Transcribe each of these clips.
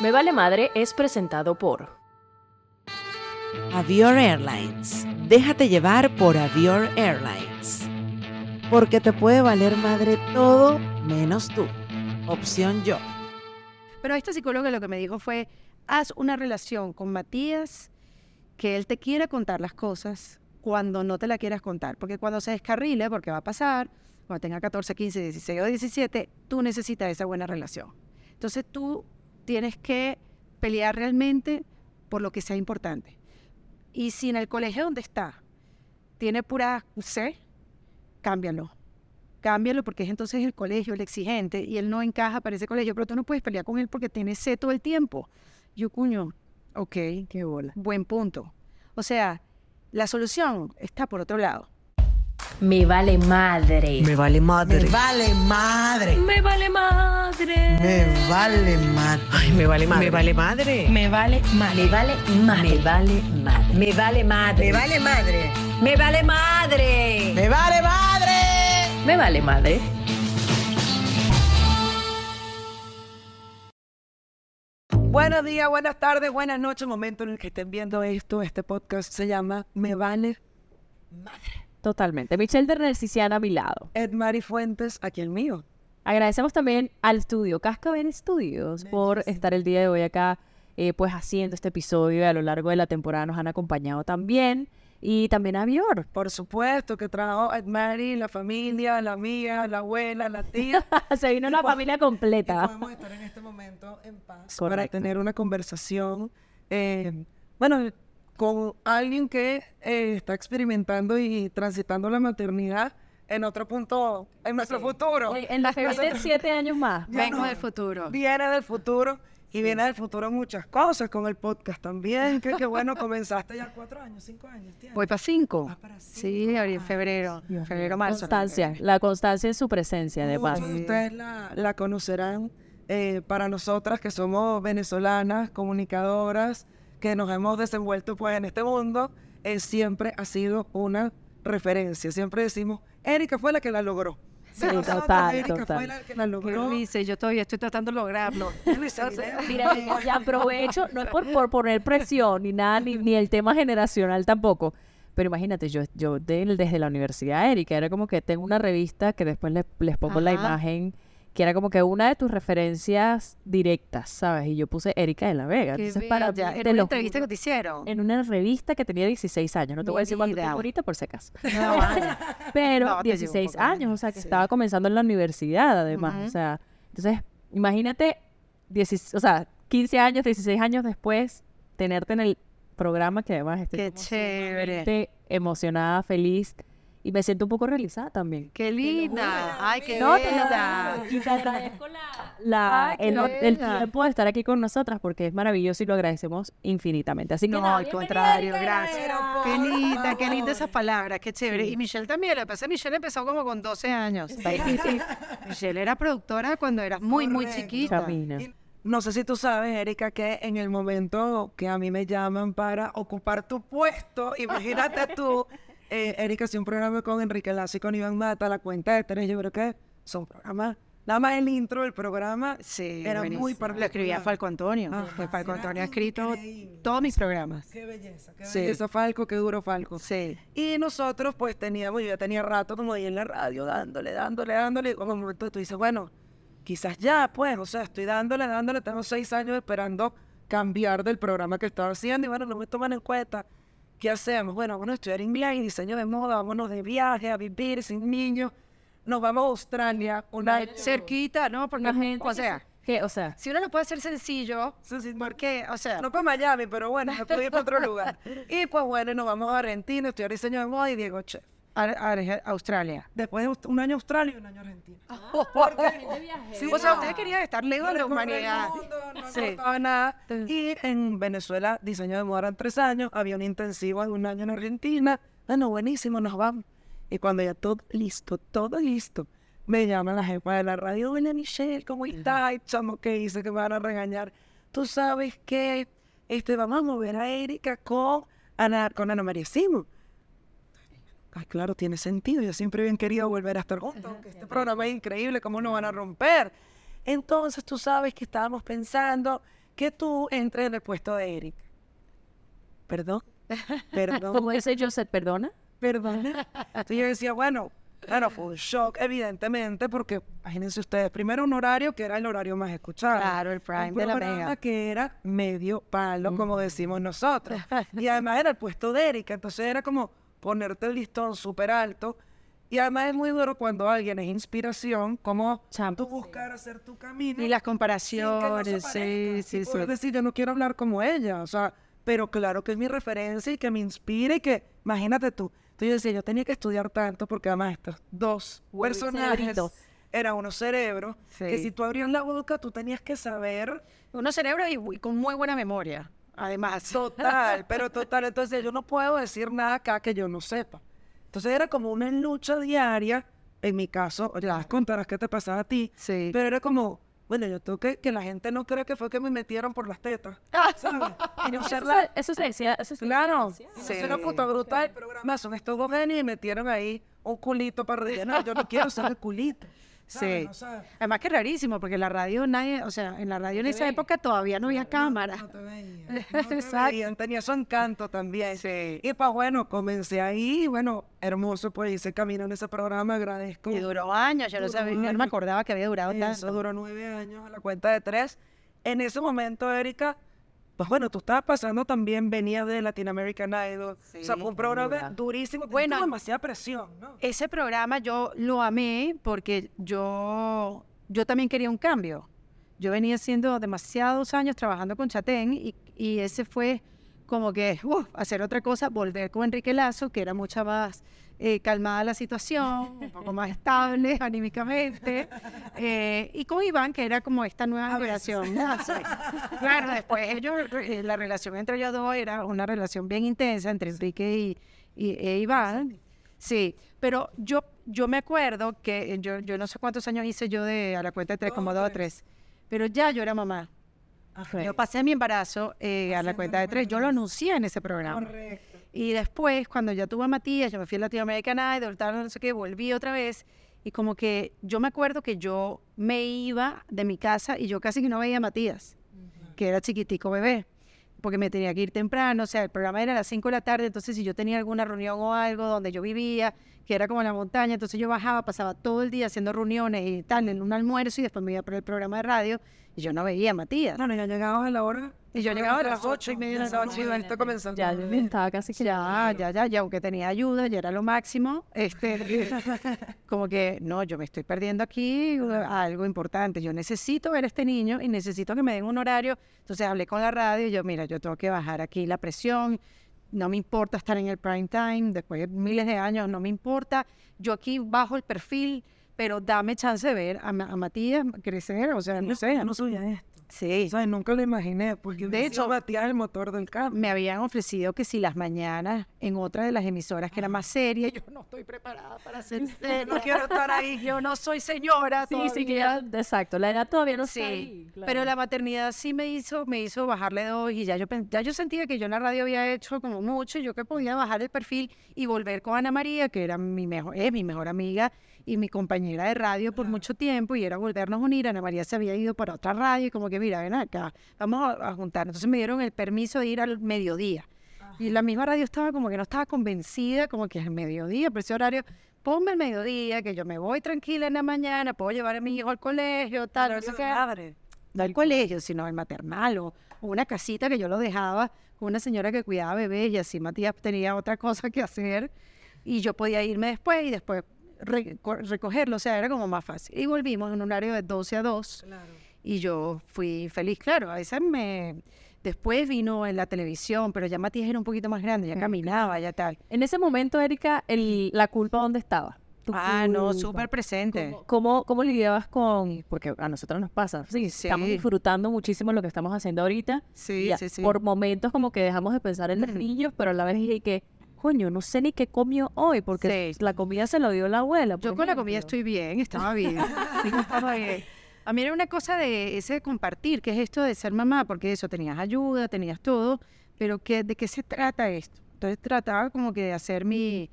Me Vale Madre es presentado por Avior Airlines. Déjate llevar por Avior Airlines. Porque te puede valer madre todo menos tú. Opción yo. Pero esta psicóloga lo que me dijo fue, haz una relación con Matías, que él te quiera contar las cosas cuando no te la quieras contar. Porque cuando se descarrile, porque va a pasar, cuando tenga 14, 15, 16 o 17, tú necesitas esa buena relación. Entonces tú tienes que pelear realmente por lo que sea importante. Y si en el colegio donde está tiene pura C, cámbialo. Cámbialo porque es entonces el colegio, el exigente, y él no encaja para ese colegio, pero tú no puedes pelear con él porque tiene C todo el tiempo. Yo, cuño, ok, Qué bola. buen punto. O sea, la solución está por otro lado. Me Vale Madre. Me vale madre. Me vale madre. Me Vale Madre. Me vale madre. Ay, me vale madre. Me vale madre. Me Vale Madre. Me Vale Madre. Me vale madre. Me vale madre. Me vale madre. Me vale madre. Me vale madre. Me Vale Madre. Buenos días, buenas tardes, buenas noches. Momento en el que estén viendo esto. Este podcast se llama Me Vale Totalmente. Michelle de Nercisiana a mi lado. Edmari Fuentes, aquí el mío. Agradecemos también al estudio Cascabel Studios por estar el día de hoy acá, eh, pues haciendo este episodio y a lo largo de la temporada nos han acompañado también. Y también a Bior. Por supuesto que trajo a Edmari, la familia, la amiga, la abuela, la tía. Se vino una familia Y completa. podemos estar en este momento en paz para tener una conversación, eh, bueno, con alguien que eh, está experimentando y transitando la maternidad en otro punto, en nuestro futuro. Oye, En la que viene siete años más. Vengo no. del futuro. Viene del futuro y viene del futuro muchas cosas con el podcast también. Que qué bueno, comenzaste ya cuatro años, cinco años. tienes. Voy para cinco. Vas para Sí, cinco ahora en febrero. Febrero, marzo. Constancia, la constancia en su presencia, de ustedes la, la conocerán. eh, para nosotras que somos venezolanas, comunicadoras, que nos hemos desenvuelto pues en este mundo, eh, siempre ha sido una referencia. Siempre decimos, Erika fue la que la logró. Sí, total, Erika total. fue la que la ¿Qué logró. dice? Yo todavía estoy tratando de lograrlo. Mira, y aprovecho, no es por, por poner presión ni nada, ni, ni el tema generacional tampoco. Pero imagínate, yo, yo de- desde la universidad, Erika, era como que tengo una revista que después le- les pongo la imagen, que era como que una de tus referencias directas, ¿sabes? Y yo puse Erika de la Vega. Qué Entonces, para mí, te una entrevista que te hicieron. en una revista que tenía 16 años. No te Mi voy a decir cuánto tengo ahorita por si acaso. No. Pero No, te llevo un 16 poco años, o sea, que sí. estaba comenzando en la universidad, además. O sea, entonces, imagínate, 16 o sea, 15 años, 16 años después, tenerte en el programa que además estoy Qué chévere. emocionada, feliz y me siento un poco realizada también. Qué linda. Ay, qué No, te lo linda. Y te agradezco la, la- Ay, qué el, el tiempo de estar aquí con nosotras porque es maravilloso y lo agradecemos infinitamente. Así que No, al contrario, gracias. Qué linda, qué linda esas palabras, qué chévere. Y Michelle también, lo que pasa es que Michelle empezó como con 12 años. Michelle era productora cuando era muy, muy chiquita. Camina. No sé si tú sabes, Erika, que en el momento que a mí me llaman para ocupar tu puesto, imagínate tú, eh, Erika hacía un programa con Enrique Lazo y con Iván Mata, la cuenta de tres, yo creo que son programas, nada más el intro del programa Sí, era muy particular. Lo escribía Falco Antonio. Que Falco Antonio ha escrito increíble. todos mis programas. Qué belleza, qué Sí. belleza Falco, qué duro Falco. Sí. Y nosotros pues teníamos, yo ya tenía rato como ahí en la radio, dándole, dándole, dándole, y como un momento tú dices, bueno, quizás ya, pues, o sea, estoy dándole, dándole, tengo seis años esperando cambiar del programa que estaba haciendo y bueno, no me toman en cuenta. ¿Qué hacemos? Bueno, vamos a estudiar inglés y diseño de moda, vámonos de viaje a vivir sin niños, nos vamos a Australia, una Cerquita, ¿no? Porque, gente o sea. O sea, si uno lo puede hacer sencillo, Sí, sí, ¿por qué? O sea, No para Miami, pero bueno, me puedo ir para otro lugar. Y pues bueno, nos vamos a Argentina, estudiar diseño de moda y Diego Chef. A- a- Australia. Después de un año Australia y un año Argentina. Sí, O sea, ustedes querían estar lejos de la humanidad. Mundo, no Sí. nada. Y en Venezuela, diseño de moda eran tres años, había un intensivo de un año en Argentina. Bueno, buenísimo, nos vamos. Y cuando ya todo listo, todo listo, me llama la jefa de la radio, hola Michelle, ¿cómo estás? Y chamo, ¿qué hice? Que me van a regañar. Tú sabes que este, vamos a mover a Erika con Ana, con Ana María Simón. Claro, tiene sentido. Yo siempre bien querido volver a estar juntos. aunque Este programa es increíble, ¿cómo nos van a romper? Entonces tú sabes que estábamos pensando que tú entres en el puesto de Eric. Perdón, perdón. Como dice Joseph, perdona. Perdón. Entonces yo decía, bueno, claro, fue un shock, evidentemente, porque imagínense ustedes, primero un horario que era el horario más escuchado. Claro, el prime un de la mega. que era medio palo, como decimos nosotros. Y además era el puesto de Erika, entonces era como ponerte el listón súper alto. Y además es muy duro cuando alguien es inspiración, como tú buscar hacer tu camino. Y las que comparaciones, sí, sí, sí. decir, yo no quiero hablar como ella, o sea, pero claro que es mi referencia y que me inspire y que, imagínate tú. Entonces yo decía, yo tenía que estudiar tanto porque además estos dos personajes eran unos cerebros que Sí. si tú abrías la boca tú tenías que saber Unos cerebros y, y con muy buena memoria, además. total, pero total. Entonces yo no puedo decir nada acá que yo no sepa. Entonces era como una lucha diaria, en mi caso, ya contarás qué te pasaba a ti, Sí. pero era como, bueno, yo tengo que que la gente no crea que fue que me metieron por las tetas, ¿sabes? Y no Eso, la- se- eso se decía. Eso se Claro, decía. sí. una puta bruta del programa, son estos dos genios y metieron ahí un culito para rellenar. Yo no quiero ser el culito. Sí. O sea, Además que es rarísimo, porque la radio nadie, o sea, en la radio en esa época todavía no había cámara. No te veían, no te Exacto. tenía su encanto también. Sí. Y pues bueno, comencé ahí, bueno, hermoso, pues hice camino en ese programa, agradezco. Y duró años, yo no, sabía, yo no me acordaba que había durado Eso tanto. duró nueve años a la cuenta de tres. En ese momento, Erika, pues bueno, tú estabas pasando también, venías de Latin American Idol. o sea, fue un programa dura. durísimo. Bueno, Bueno, demasiada presión, ¿no? Ese programa yo lo amé porque yo, yo también quería un cambio. Yo venía haciendo demasiados años trabajando con Chatén y, y ese fue como que uf, hacer otra cosa, volver con Enrique Lazo, que era mucha más eh, calmada la situación, un poco más estable anímicamente, eh, y con Iván, que era como esta nueva. Ah, sí. Claro, después ellos, eh, la relación entre ellos dos era una relación bien intensa entre Enrique y, y- e Iván. Sí, pero yo, yo me acuerdo que eh, yo, yo no sé cuántos años hice yo de a la cuenta de tres, como dos o tres, pero ya yo era mamá. Yo pasé mi embarazo eh, a la cuenta de tres, yo lo anuncié en ese programa. Correcto. Y después, cuando ya tuve a Matías, yo me fui a Latinoamerican Idol, tal, no sé qué, volví otra vez. Y como que yo me acuerdo que yo me iba de mi casa y yo casi que no veía a Matías, que era chiquitico bebé, porque me tenía que ir temprano. O sea, el programa era a las 5 de la tarde, entonces si yo tenía alguna reunión o algo donde yo vivía, que era como en la montaña, entonces yo bajaba, pasaba todo el día haciendo reuniones y tal, en un almuerzo y después me iba por el programa de radio y yo no veía a Matías. Bueno, ya llegabas a la hora. Y yo llegaba a las ocho y media de la noche. y esto comenzando. Ya, yo estaba casi que. Ya, ya, ya, ya, aunque tenía ayuda, ya era lo máximo, este, como que, no, yo me estoy perdiendo aquí uh, algo importante, yo necesito ver a este niño y necesito que me den un horario, entonces hablé con la radio y yo, mira, yo tengo que bajar aquí la presión, no me importa estar en el prime time, después de miles de años, no me importa, yo aquí bajo el perfil, pero dame chance de ver a, Ma- a Matías crecer, o sea, no sé, yo no sabía esto. Sí, O sea, nunca lo imaginé, porque De hecho- es el motor del cambio. me habían ofrecido que si las mañanas en otra de las emisoras que era más seria, yo no estoy preparada para ser seria. No quiero estar ahí. Yo no soy señora. Sí, sí, que ya. Exacto, la edad todavía no está Sí, ahí, claro. pero la maternidad sí me hizo, me hizo bajarle dos y ya yo, ya yo sentía que yo en la radio había hecho como mucho y yo que podía bajar el perfil y volver con Ana María, que era mi mejor, es mi mejor amiga y mi compañera de radio por mucho tiempo y era volvernos a unir. Ana María se había ido para otra radio y como que mira, ven acá, vamos a, a juntar. Entonces me dieron el permiso de ir al mediodía. Y la misma radio estaba como que no estaba convencida, como que es el mediodía, pero ese horario, ponme el mediodía, que yo me voy tranquila en la mañana, puedo llevar a mi hijo al colegio, tal, no sé qué no al colegio, sino al maternal o, o una casita que yo lo dejaba con una señora que cuidaba bebés y así Matías tenía otra cosa que hacer y yo podía irme después y después recogerlo, o sea, era como más fácil. Y volvimos en un horario de 12 a 2 y yo fui feliz, claro, a veces me... Después vino en la televisión, pero ya Matías era un poquito más grande, ya caminaba, ya tal. En ese momento, Erika, el, la culpa, ¿dónde estaba? Ah, no, súper presente. ¿Cómo, cómo, cómo lidiabas con...? Porque a nosotros nos pasa. Sí, Sí. estamos disfrutando muchísimo lo que estamos haciendo ahorita. Sí, y a- sí, sí. Por momentos como que dejamos de pensar en los niños, pero a la vez dije que, coño, no sé ni qué comió hoy, porque Sí. la comida se lo dio la abuela. Yo con la comida estoy bien, estaba bien. Estaba bien. A mí era una cosa de ese compartir, que es esto de ser mamá, porque eso, tenías ayuda, tenías todo, pero que, ¿de qué se trata esto? Entonces trataba como que de hacer mi...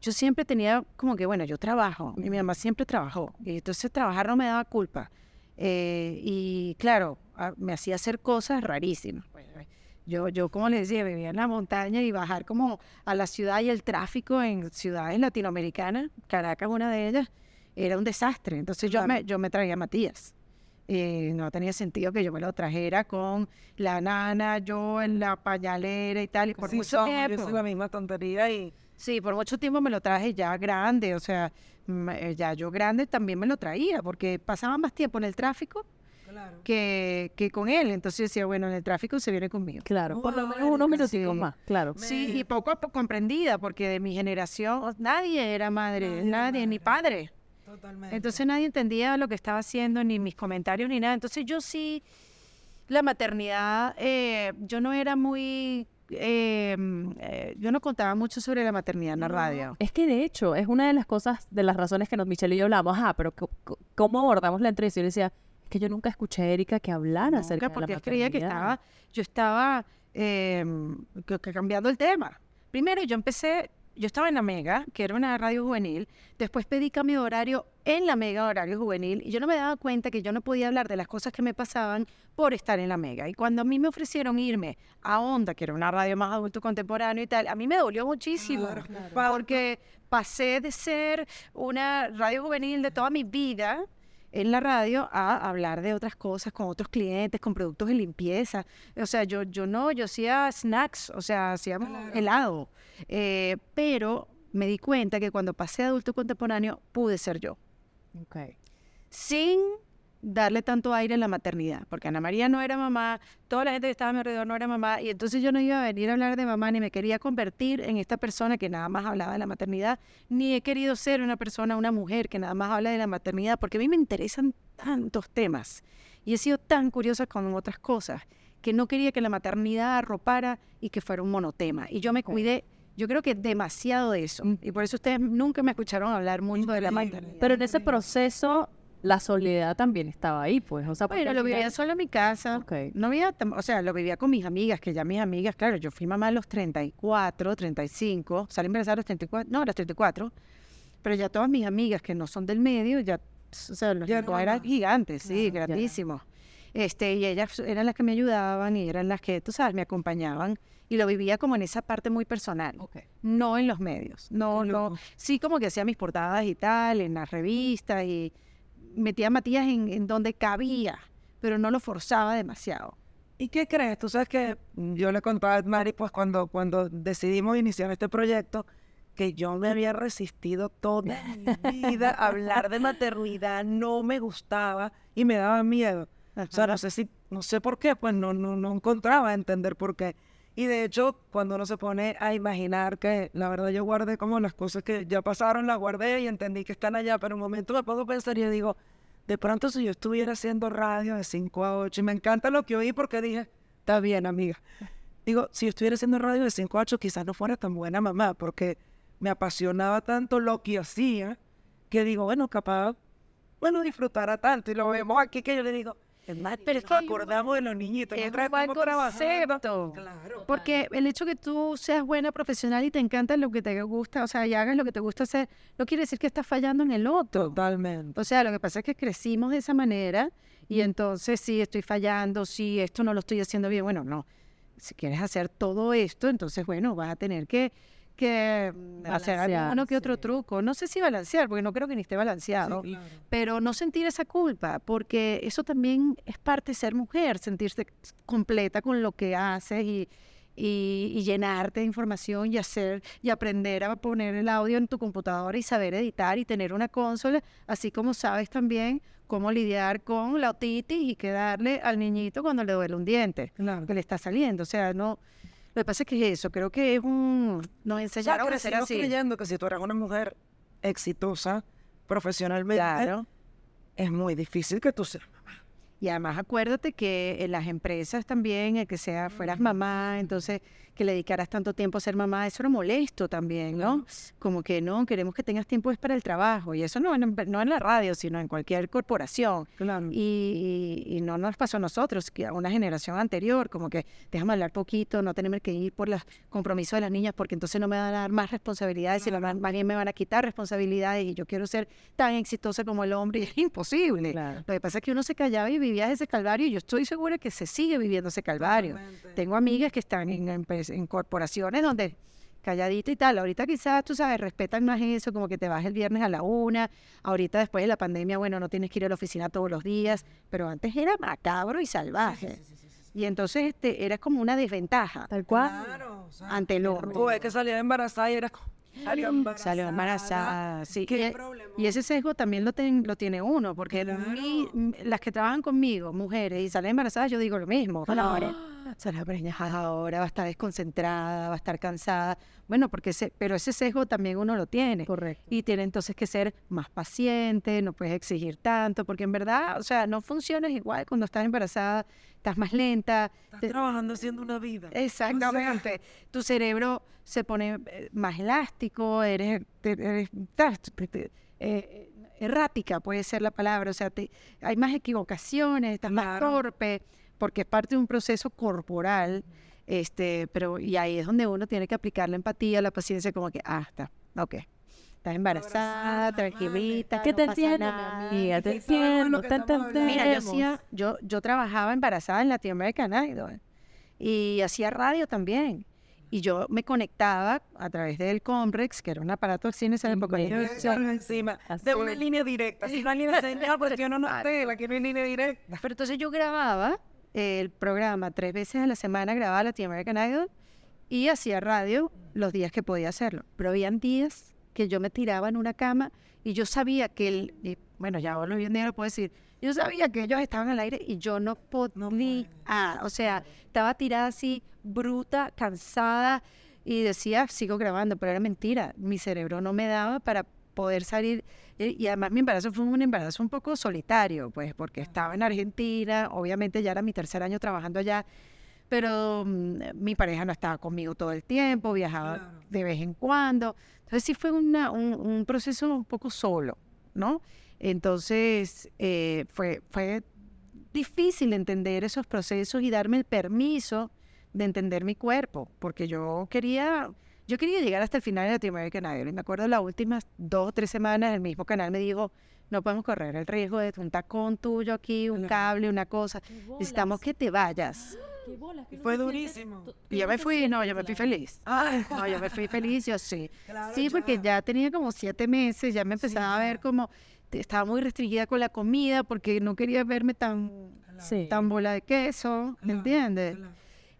Yo siempre tenía como que, bueno, yo trabajo, y mi mamá siempre trabajó, y entonces trabajar no me daba culpa. Eh, y claro, a- me hacía hacer cosas rarísimas. Yo, yo, como les decía, vivía en la montaña y bajar como a la ciudad y el tráfico en ciudades latinoamericanas, Caracas una de ellas, era un desastre. Entonces yo me, yo me traía a Matías. Eh, no tenía sentido que yo me lo trajera con la nana, yo en la pañalera y tal. Y por Sí, mucho somos, yo tiempo. hice la misma tontería y Sí, por mucho tiempo me lo traje ya grande, o sea, ya yo grande también me lo traía, porque pasaba más tiempo en el tráfico que, que con él. Entonces yo decía, bueno, en el tráfico se viene conmigo. Claro, por lo menos unos sí. más, claro. Sí, y poco a poco comprendida, porque de mi generación nadie era madre, nadie, ni padre. totalmente. Entonces nadie entendía lo que estaba haciendo, ni mis comentarios, ni nada. Entonces yo sí, la maternidad, eh, yo no era muy, eh, mm, eh, yo no contaba mucho sobre la maternidad en la radio. Es que de hecho es una de las cosas, de las razones que nos, Michelle y yo hablamos, ah, pero ¿cómo abordamos la entrevista? Yo le decía, que yo nunca escuché a Erika que hablara Nunca, acerca de la porque creía que maternidad". estaba, yo estaba eh, que- que cambiando el tema. Primero yo empecé, yo estaba en la Mega, que era una radio juvenil, después pedí cambio de horario en la Mega horario juvenil y yo no me daba cuenta que yo no podía hablar de las cosas que me pasaban por estar en la Mega. Y cuando a mí me ofrecieron irme a Onda, que era una radio más adulto contemporáneo y tal, a mí me dolió muchísimo. Porque pasé de ser una radio juvenil de toda mi vida en la radio a hablar de otras cosas con otros clientes, con productos de limpieza. O sea, yo, yo no, yo hacía snacks, o sea, hacíamos helado. Eh, pero me di cuenta que cuando pasé a adulto contemporáneo pude ser yo, Ok. sin darle tanto aire a la maternidad, porque Ana María no era mamá, toda la gente que estaba a mi alrededor no era mamá, y entonces yo no iba a venir a hablar de mamá, ni me quería convertir en esta persona que nada más hablaba de la maternidad, ni he querido ser una persona, una mujer que nada más habla de la maternidad, porque a mí me interesan tantos temas, y he sido tan curiosa con otras cosas, que no quería que la maternidad arropara y que fuera un monotema, y yo me cuidé. Yo creo que demasiado de eso. Y por eso ustedes nunca me escucharon hablar mucho de la maternidad. Pero en ese proceso, la soledad también estaba ahí, pues. O sea, Bueno, lo final- vivía solo en mi casa. No vivía, tam- o sea, lo vivía con mis amigas, que ya mis amigas, claro, yo fui mamá a los 34, 35, salí embarazada a los 34, no, a los 34, pero ya todas mis amigas que no son del medio, ya, o sea, los Ya eran gigantes, sí, Claro, grandísimos. Este, y ellas eran las que me ayudaban y eran las que, tú sabes, me acompañaban. Y lo vivía como en esa parte muy personal, no en los medios. No, no, sí como que hacía mis portadas y tal, en las revistas y metía a Matías en, en donde cabía, pero no lo forzaba demasiado. ¿Y qué crees? Tú sabes que yo le contaba a Mari, pues cuando, cuando decidimos iniciar este proyecto, que yo me había resistido toda mi vida a hablar de maternidad, no me gustaba y me daba miedo. O sea, no sé si, no sé por qué, pues no, no, no encontraba entender por qué. Y de hecho, cuando uno se pone a imaginar que la verdad yo guardé como las cosas que ya pasaron, las guardé y entendí que están allá, pero un momento me a pensar y yo digo, de pronto si yo estuviera haciendo radio de 5 a 8, y me encanta lo que oí porque dije, está bien, amiga. Digo, si yo estuviera haciendo radio de 5 a 8, quizás no fuera tan buena mamá, porque me apasionaba tanto lo que hacía, que digo, bueno, capaz, bueno, disfrutara tanto. Y lo vemos aquí que yo le digo, es más, Pero es nos que un- acordamos de los niñitos. Es un buen concepto. Claro. Porque el hecho que tú seas buena profesional y te encanta lo que te gusta, o sea, y hagas lo que te gusta hacer, no quiere decir que estás fallando en el otro. Totalmente. O sea, lo que pasa es que crecimos de esa manera y entonces sí estoy fallando, sí esto no lo estoy haciendo bien. Bueno, no. Si quieres hacer todo esto, entonces bueno, vas a tener que, que mm, hacer alguno que otro sí. truco. No sé si balancear, porque no creo que ni esté balanceado, pero no sentir esa culpa, porque eso también es parte de ser mujer, sentirse completa con lo que haces y, y, y llenarte de información y hacer y aprender a poner el audio en tu computadora y saber editar y tener una consola, así como sabes también cómo lidiar con la otitis y qué darle al niñito cuando le duele un diente, Claro. que le está saliendo. O sea, no. Lo que pasa es que es eso, creo que es un. Nos enseñaron a ser crecimos así. creyendo que si tú eres una mujer exitosa profesionalmente, Claro. es muy difícil que tú seas mamá. Y además acuérdate que en las empresas también, el que sea fueras mamá, entonces que le dedicaras tanto tiempo a ser mamá, eso era molesto también, ¿no? Como que no, queremos que tengas tiempo es para el trabajo. Y eso no en, no en la radio, sino en cualquier corporación. Claro. Y, y- y no nos pasó a nosotros, que a una generación anterior, como que déjame hablar poquito, no tenerme que ir por los compromisos de las niñas, porque entonces no me van a dar más responsabilidades, sino más bien me van a quitar responsabilidades y yo quiero ser tan exitosa como el hombre y es imposible. Claro. Lo que pasa es que uno se callaba y vivía ese calvario y yo estoy segura que se sigue viviendo ese calvario. Tengo amigas que están en, empe- en corporaciones donde calladito y tal. Ahorita quizás, tú sabes, respetan más eso, como que te vas el viernes a la una. Ahorita después de la pandemia, bueno, no tienes que ir a la oficina todos los días, pero antes era macabro y salvaje. Y entonces este, era como una desventaja Tal cual. Claro, o sea, ante el. Tú ves que salía embarazada y era como, salió embarazada. Salió embarazada, sí. ¿Qué y, problema? y ese sesgo también lo, ten- lo tiene uno, porque mi- las que trabajan conmigo, mujeres, y salen embarazadas, yo digo lo mismo. Ahora, sale preñada ahora, va a estar desconcentrada, va a estar cansada. Bueno, porque ese, pero ese sesgo también uno lo tiene. Correcto. Y tiene entonces que ser más paciente, no puedes exigir tanto, porque en verdad, o sea, no funcionas igual cuando estás embarazada, estás más lenta. Estás te- trabajando haciendo una vida. Exactamente. Tu cerebro se pone eh, más elástico, eres, eres- te- eh, errática, puede ser la palabra. O sea, te- hay más equivocaciones, estás más Claro. torpe, porque es parte de un proceso corporal. Este, pero y ahí es donde uno tiene que aplicar la empatía, la paciencia, como que, ah, está, ok. Estás embarazada, tranquilita. Que no te entiendo, amiga, te entiendo, te. Mira, yo hacía, yo, yo trabajaba embarazada en Latin American Idol y hacía radio también. Y yo me conectaba a través del Comrex, que era un aparato esa época. Yo decía, encima de una línea directa. Si una línea señal, pues yo no noté, la quiero en línea directa. Pero entonces yo grababa el programa tres veces a la semana, grababa Latin American Idol y hacía radio los días que podía hacerlo. Pero habían días que yo me tiraba en una cama y yo sabía que el, y, bueno, ya hoy en día lo puedo decir, yo sabía que ellos estaban al aire y yo no podía, o sea, estaba tirada así, bruta, cansada y decía, sigo grabando, pero era mentira, mi cerebro no me daba para poder salir y y además mi embarazo fue un embarazo un poco solitario, pues porque estaba en Argentina, obviamente ya era mi tercer año trabajando allá, pero mm, mi pareja no estaba conmigo todo el tiempo, viajaba de vez en cuando. Entonces sí fue una- un, un proceso un poco solo, ¿no? Entonces eh, fue, fue difícil entender esos procesos y darme el permiso de entender mi cuerpo, porque yo quería, yo quería llegar hasta el final de Latin American Idol. Y me acuerdo las últimas dos o tres semanas, el mismo canal me dijo, no podemos correr el riesgo de un tacón tuyo aquí, un cable, una cosa. Necesitamos que te vayas. Fue durísimo. Y yo me fui, no, yo me fui feliz. Ay, No, yo me fui feliz, yo sí. Claro, sí, porque ya. ya tenía como siete meses, ya me empezaba a ver como, estaba muy restringida con la comida porque no quería verme tan, Sí. tan bola de queso, ¿me entiendes?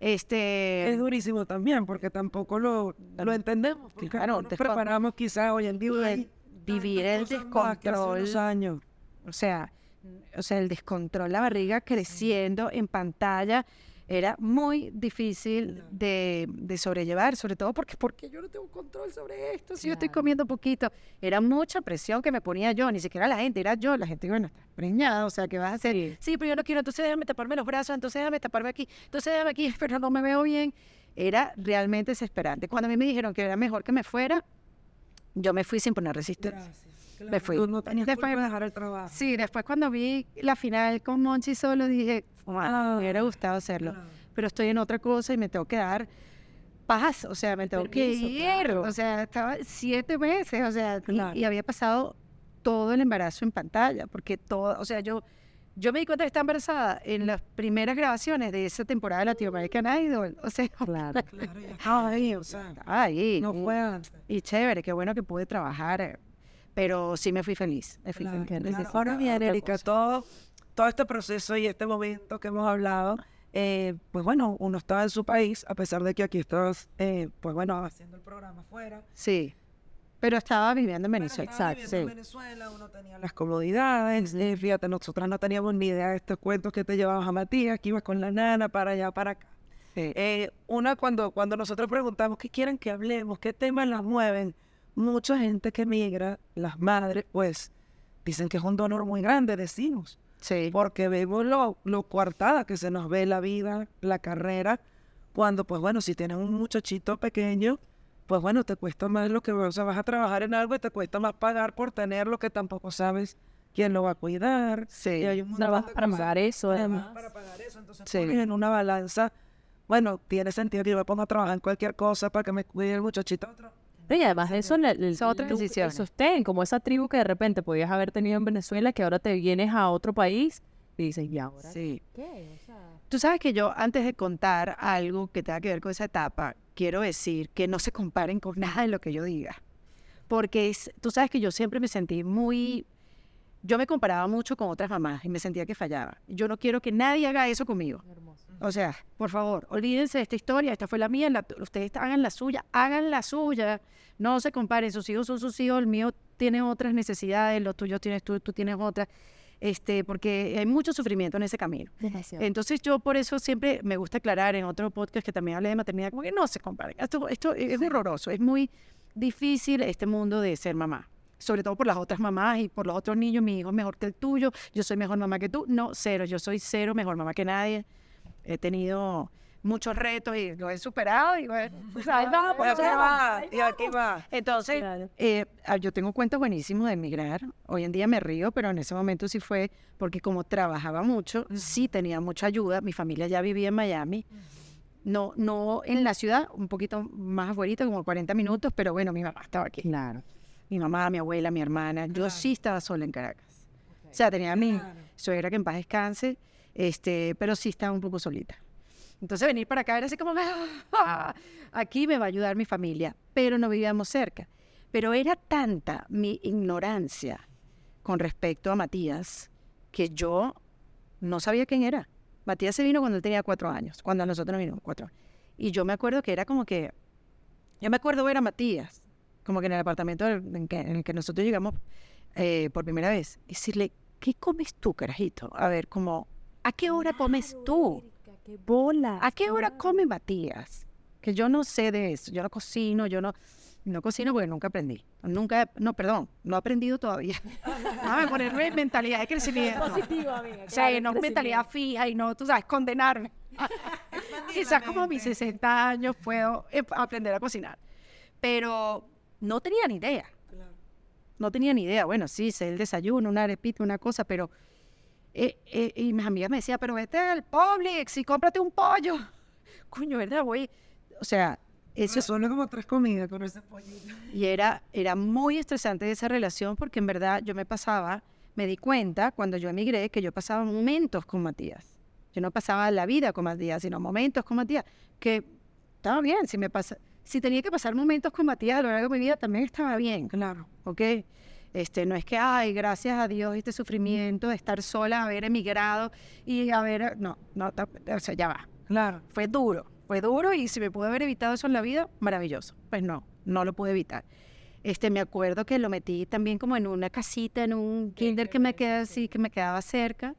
Este, Es durísimo también, porque tampoco lo, lo entendemos. Porque Claro, no nos descon- preparamos quizás hoy en día. y vivir el hace descontrol, años. o sea, o sea, el descontrol, la barriga creciendo en pantalla, era muy difícil de, de sobrellevar, sobre todo porque, porque yo no tengo control sobre esto, si yo estoy comiendo poquito. Era mucha presión que me ponía yo, ni siquiera la gente, era yo, la gente, bueno, estás preñada, o sea, ¿qué vas a hacer? Sí. pero yo no quiero, entonces déjame taparme los brazos, entonces déjame taparme aquí, entonces déjame aquí, pero no me veo bien. Era realmente desesperante. Cuando a mí me dijeron que era mejor que me fuera, yo me fui sin poner resistencia. Me fui. Tú no tenías Después- culpa de dejar el trabajo. Sí, después cuando vi la final con Monchi solo dije, "Wow, me hubiera gustado hacerlo, pero estoy en otra cosa y me tengo que dar paz, o sea, me tengo Permiso, que ir, claro. o sea, estaba siete meses, o sea, y- Claro. y, había pasado todo el embarazo en pantalla, porque todo, o sea, yo, yo me di cuenta que estaba embarazada en las primeras grabaciones de esa temporada de Latino American Idol, o sea, Claro. Claro, ahí, o sea, ahí, no y- fue y chévere, qué bueno que pude trabajar, pero sí me fui feliz, me fui feliz. Ahora bien, otra Erika, todo, todo este proceso y este momento que hemos hablado, eh, pues bueno, uno estaba en su país, a pesar de que aquí estás, eh, pues bueno, haciendo el programa afuera. Sí, pero estaba viviendo en Venezuela, Estaba exacto, viviendo sí. en Venezuela, uno tenía las comodidades, eh, fíjate, nosotras no teníamos ni idea de estos cuentos que te llevabas a Matías, que ibas con la nana para allá, para acá. Sí. Eh, una cuando, cuando nosotros preguntamos qué quieren que hablemos, qué temas las mueven, mucha gente que migra, las madres, pues dicen que es un dolor muy grande, decimos, Sí. porque vemos lo, lo coartada que se nos ve la vida, la carrera, Cuando, pues bueno, si tienes un muchachito pequeño, pues bueno, te cuesta más lo que, o sea, vas a trabajar en algo y te cuesta más pagar por tenerlo que tampoco sabes quién lo va a cuidar. Sí. Y hay un para cosas pagar eso, además para pagar eso. Entonces, Sí. pones en una balanza, bueno, tiene sentido que yo me ponga a trabajar en cualquier cosa para que me cuide el muchachito. Otro. No, y además de eso, el, el- Son otras decisiones. sostén, como esa tribu que de repente podías haber tenido en Venezuela, que ahora te vienes a otro país y dices, ¿y ahora Sí. qué? O sea, Tú sabes que yo, antes de contar algo que tenga que ver con esa etapa, quiero decir que no se comparen con nada de lo que yo diga. Porque es, tú sabes que yo siempre me sentí muy... Yo me comparaba mucho con otras mamás y me sentía que fallaba. Yo no quiero que nadie haga eso conmigo. O sea, por favor, olvídense de esta historia, esta fue la mía, la- ustedes hagan la suya, hagan la suya. No se comparen, sus hijos son sus hijos, el mío tiene otras necesidades, los tuyos tienes tú, tú tienes otras. Este, porque hay mucho sufrimiento en ese camino. Entonces yo por eso siempre me gusta aclarar en otro podcast que también hablé de maternidad, como que no se comparen. Esto, esto es horroroso, es muy difícil este mundo de ser mamá. Sobre todo por las otras mamás y por los otros niños, mi hijo es mejor que el tuyo, yo soy mejor mamá que tú. No, cero, yo soy cero mejor mamá que nadie. He tenido muchos retos y los he superado y bueno, pues ahí Y aquí ahí va, y aquí va. entonces, Claro. eh, ah, yo tengo cuentos buenísimos de emigrar. Hoy en día me río, pero en ese momento sí fue porque como trabajaba mucho, sí tenía mucha ayuda. Mi familia ya vivía en Miami. No, no en la ciudad, un poquito más afuera, como 40 minutos, pero bueno, mi mamá estaba aquí. Claro. Mi mamá, mi abuela, mi hermana. Yo sí estaba sola en Caracas. O sea, tenía a mi suegra que en paz descanse, este, pero sí estaba un poco solita. Entonces venir para acá era así como, "Ah, aquí me va a ayudar mi familia, pero no vivíamos cerca. Pero era tanta mi ignorancia con respecto a Matías que yo no sabía quién era. Matías se vino cuando él tenía cuatro años, cuando nosotros nos vinimos cuatro. Y yo me acuerdo que era como que, yo me acuerdo ver a Matías, como que en el apartamento en, que, en el que nosotros llegamos eh, por primera vez, decirle, ¿qué comes tú, carajito? A ver, como, ¿a qué hora comes tú? ¡Qué bola! ¿A qué hora come Matías? Que yo no sé de eso, yo no cocino, yo no, no cocino porque nunca aprendí. Nunca, no, perdón, no he aprendido todavía. Déjame ponerme en mentalidad de crecimiento. Positivo, amiga. O sea, no mentalidad fija y no, tú sabes, condenarme. Quizás como a mis 60 años puedo eh, aprender a cocinar. Pero no tenía ni idea. No tenía ni idea. Bueno, sí, sé el desayuno, una arepita, una cosa, pero... eh, eh, y mis amigas me decían, pero vete al Publix y cómprate un pollo. Coño, ¿verdad? Voy... O sea, eso Eso suena como tres comidas con ese pollito. y era, era muy estresante esa relación porque en verdad yo me pasaba, me di cuenta cuando yo emigré que yo pasaba momentos con Matías. Yo no pasaba la vida con Matías, sino momentos con Matías. Que estaba bien, si me pasa, si tenía que pasar momentos con Matías a lo largo de mi vida, también estaba bien. Claro. ¿ok? Este, no es que, ay, gracias a Dios, este sufrimiento de estar sola, haber emigrado y haber, no, no, o sea, ya va. Claro. Fue duro, fue duro y si me pude haber evitado eso en la vida, maravilloso. Pues no, no lo pude evitar. Este, me acuerdo que lo metí también como en una casita, en un kinder que me queda así, que me quedaba cerca,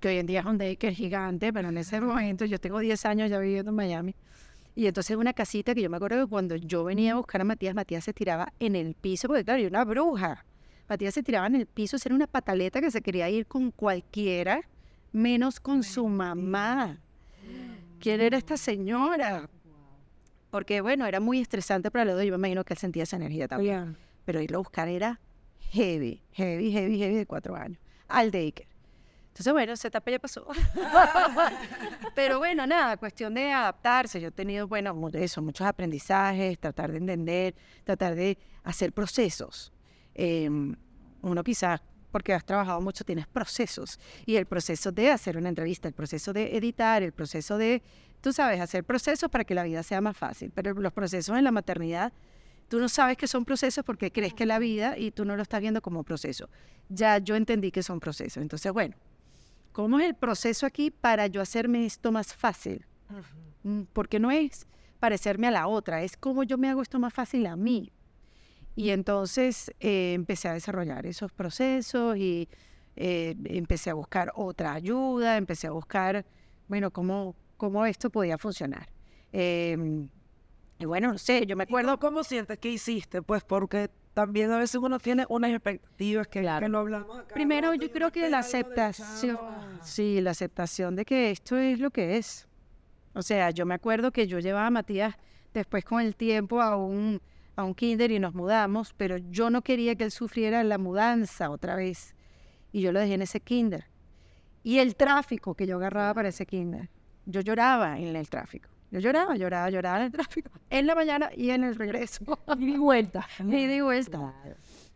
que hoy en día es un daycare gigante, pero en ese momento yo tengo 10 años ya viviendo en Miami. Y entonces una casita que yo me acuerdo que cuando yo venía a buscar a Matías, Matías se tiraba en el piso, porque claro, yo era una bruja. Matías se tiraba en el piso, era una pataleta que se quería ir con cualquiera, menos con su mamá. ¿Quién era esta señora? Porque bueno, era muy estresante para los dos, yo me imagino que él sentía esa energía también. Pero irlo a buscar era heavy, heavy, heavy, heavy de cuatro años, al daycare. Entonces, bueno, esa etapa ya pasó. Pero bueno, nada, cuestión de adaptarse. Yo he tenido, bueno, eso, muchos aprendizajes, tratar de entender, tratar de hacer procesos. Em, uno quizás, porque has trabajado mucho, tienes procesos. Y el proceso de hacer una entrevista, el proceso de editar, el proceso de, tú sabes, hacer procesos para que la vida sea más fácil. Pero los procesos en la maternidad, tú no sabes que son procesos porque crees que es la vida y tú no lo estás viendo como proceso. Ya yo entendí que son procesos. Entonces, bueno, ¿cómo es el proceso aquí para yo hacerme esto más fácil? Mm, Porque no es parecerme a la otra, es cómo yo me hago esto más fácil a mí. Y entonces eh, empecé a desarrollar esos procesos y eh, empecé a buscar otra ayuda, empecé a buscar, bueno, cómo, cómo esto podía funcionar. Em, y bueno, no sé, yo me ¿y cómo- acuerdo... ¿Cómo sientes que hiciste? Pues porque también a veces uno tiene unas expectativas que, Claro. que lo hablamos acá. Primero, yo creo que la aceptación, sí, la aceptación de que esto es lo que es. O sea, yo me acuerdo que yo llevaba a Matías después con el tiempo a un, a un kinder y nos mudamos, pero yo no quería que él sufriera la mudanza otra vez. Y yo lo dejé en ese kinder. Y el tráfico que yo agarraba para ese kinder. Yo lloraba en el tráfico. Yo lloraba, lloraba, lloraba en el tráfico. En la mañana y en el regreso. Y di vuelta. y de vuelta.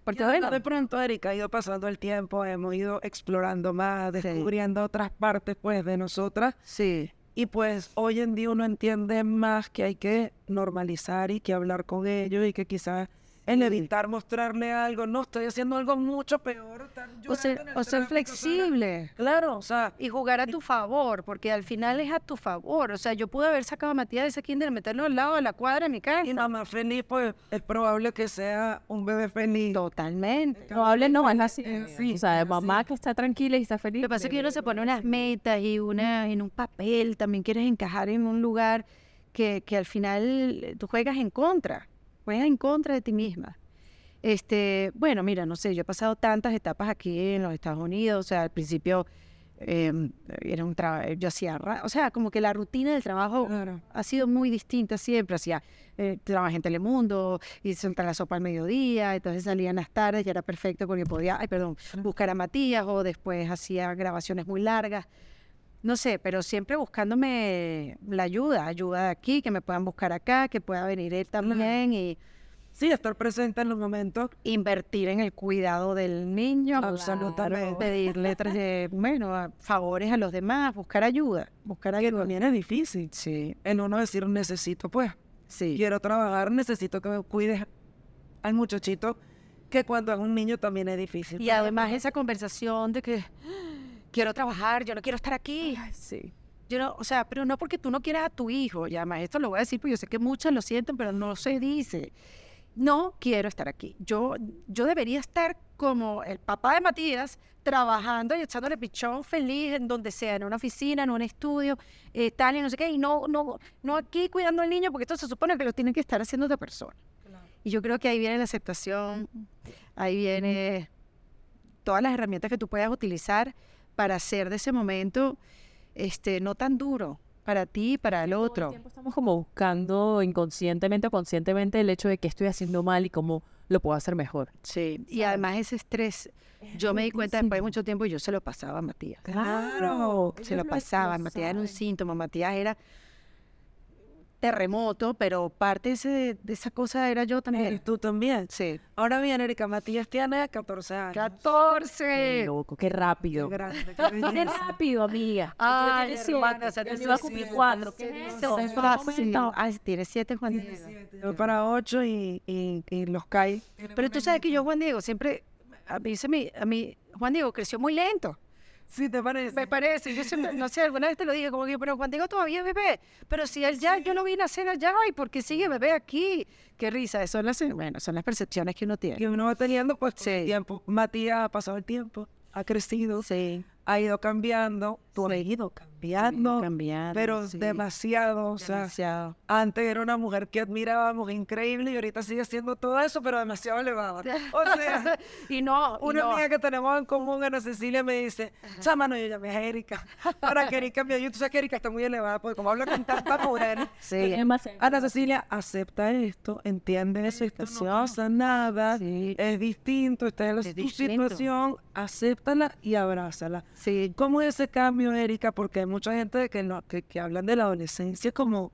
Porque bueno, de pronto, Erika, ha ido pasando el tiempo, hemos ido explorando más, Sí. descubriendo otras partes, pues, de nosotras. sí, Y pues hoy en día uno entiende más que hay que normalizar y que hablar con ellos y que quizás en evitar mostrarle algo, no, estoy haciendo algo mucho peor. estar o ser, en o ser flexible. Claro, o sea, y jugar a tu favor, porque al final es a tu favor. O sea, yo pude haber sacado a Matías de ese kinder, meterlo al lado de la cuadra de mi casa. y mamá feliz, pues es probable que sea un bebé feliz. Totalmente. Probable no, es así. Eh, sí, o sea, es mamá que está tranquila y está feliz. Lo que pasa es que uno se pone unas metas y una en un papel, también quieres encajar en un lugar que, que al final tú juegas en contra, juegas en contra de ti misma. Este, bueno, mira, no sé, yo he pasado tantas etapas aquí en los Estados Unidos, o sea, al principio em, era un trabajo, yo hacía, o sea, como que la rutina del trabajo Claro. ha sido muy distinta siempre. Hacía, eh, trabajé en Telemundo, y soltar la sopa al mediodía, entonces salía en las tardes y era perfecto porque podía, ay, perdón, buscar a Matías o después hacía grabaciones muy largas. No sé, pero siempre buscándome la ayuda, ayuda de aquí, que me puedan buscar acá, que pueda venir él también y Sí, estar presente en los momentos. invertir en el cuidado del niño, Absolutamente. pedirle, bueno, favores a los demás, buscar ayuda, buscar Que ayuda. también es difícil. Sí, En uno decir, necesito, pues, sí. quiero trabajar, necesito que me cuides al muchachito, que cuando es un niño también es difícil. Y además esa conversación de que quiero trabajar, yo no quiero estar aquí. Ay, sí. Yo no, o sea, pero no porque tú no quieras a tu hijo. Y además esto lo voy a decir porque yo sé que muchas lo sienten, pero no se dice. No quiero estar aquí. Yo, yo debería estar como el papá de Matías, trabajando y echándole pichón feliz en donde sea, en una oficina, en un estudio, eh, tal y no sé qué, y no, no, no aquí cuidando al niño, porque esto se supone que lo tienen que estar haciendo otra persona. Y yo creo que ahí viene la aceptación, ahí viene todas las herramientas que tú puedas utilizar para hacer de ese momento este, no tan duro para ti y para el el otro. tiempo estamos como buscando inconscientemente o conscientemente el hecho de que estoy haciendo mal y cómo lo puedo hacer mejor. Sí, y además ese estrés, yo me di cuenta después de mucho tiempo y yo se lo pasaba a Matías. Claro. Se lo pasaba, Matías era un síntoma, Matías era terremoto, pero parte de, ese- de esa cosa era yo Y también. tú también. Sí. Ahora bien, Erika, Matías tiene 14 años. Qué 14. loco, qué rápido. Qué grande, qué Qué rápido, amiga. Ay, Tiene siete, hermana, o sea, ya tú me iba a cumplir cuatro. ¿Qué es eso? Fácil. tiene siete, Juan Tiene Diego. siete, yo para 8 y, y, y los cae. Pero tú sabes que yo, Juan Diego, siempre, a mí, se me- a mí, Juan Diego creció muy lento. Sí, ¿te parece? Me parece, yo siempre, no sé, alguna vez te lo dije, como que, pero Juan Diego todavía es bebé. Pero si él ya, yo lo vi nacer allá, ¿y por qué sigue bebé aquí? Qué risa, son las, bueno, son las percepciones que uno tiene. que uno va teniendo pues el Sí. tiempo. Matías ha pasado el tiempo, ha crecido, Sí, ha ido cambiando, tú has ido cambiando, cambiando. pero sí, demasiado, o sea, demasiado. antes era una mujer que admirábamos, increíble, y ahorita sigue haciendo todo eso, pero demasiado elevada. O sea, Y no, y una no. amiga que tenemos en común, Ana Cecilia, me dice, chama, no, yo llamé a Erika, para que Erika me ayude. Tú sabes que Erika está muy elevada, porque como habla con tanta mujer, Sí, Es más, Ana Cecilia acepta esto, entiende eso, esto no Situación. pasa nada, Sí. es distinto, esta es, la- Es tu distinto. situación, acéptala y abrázala. Sí. ¿Cómo es ese cambio, Erika? Porque hay mucha gente que, no, que, que hablan de la adolescencia como,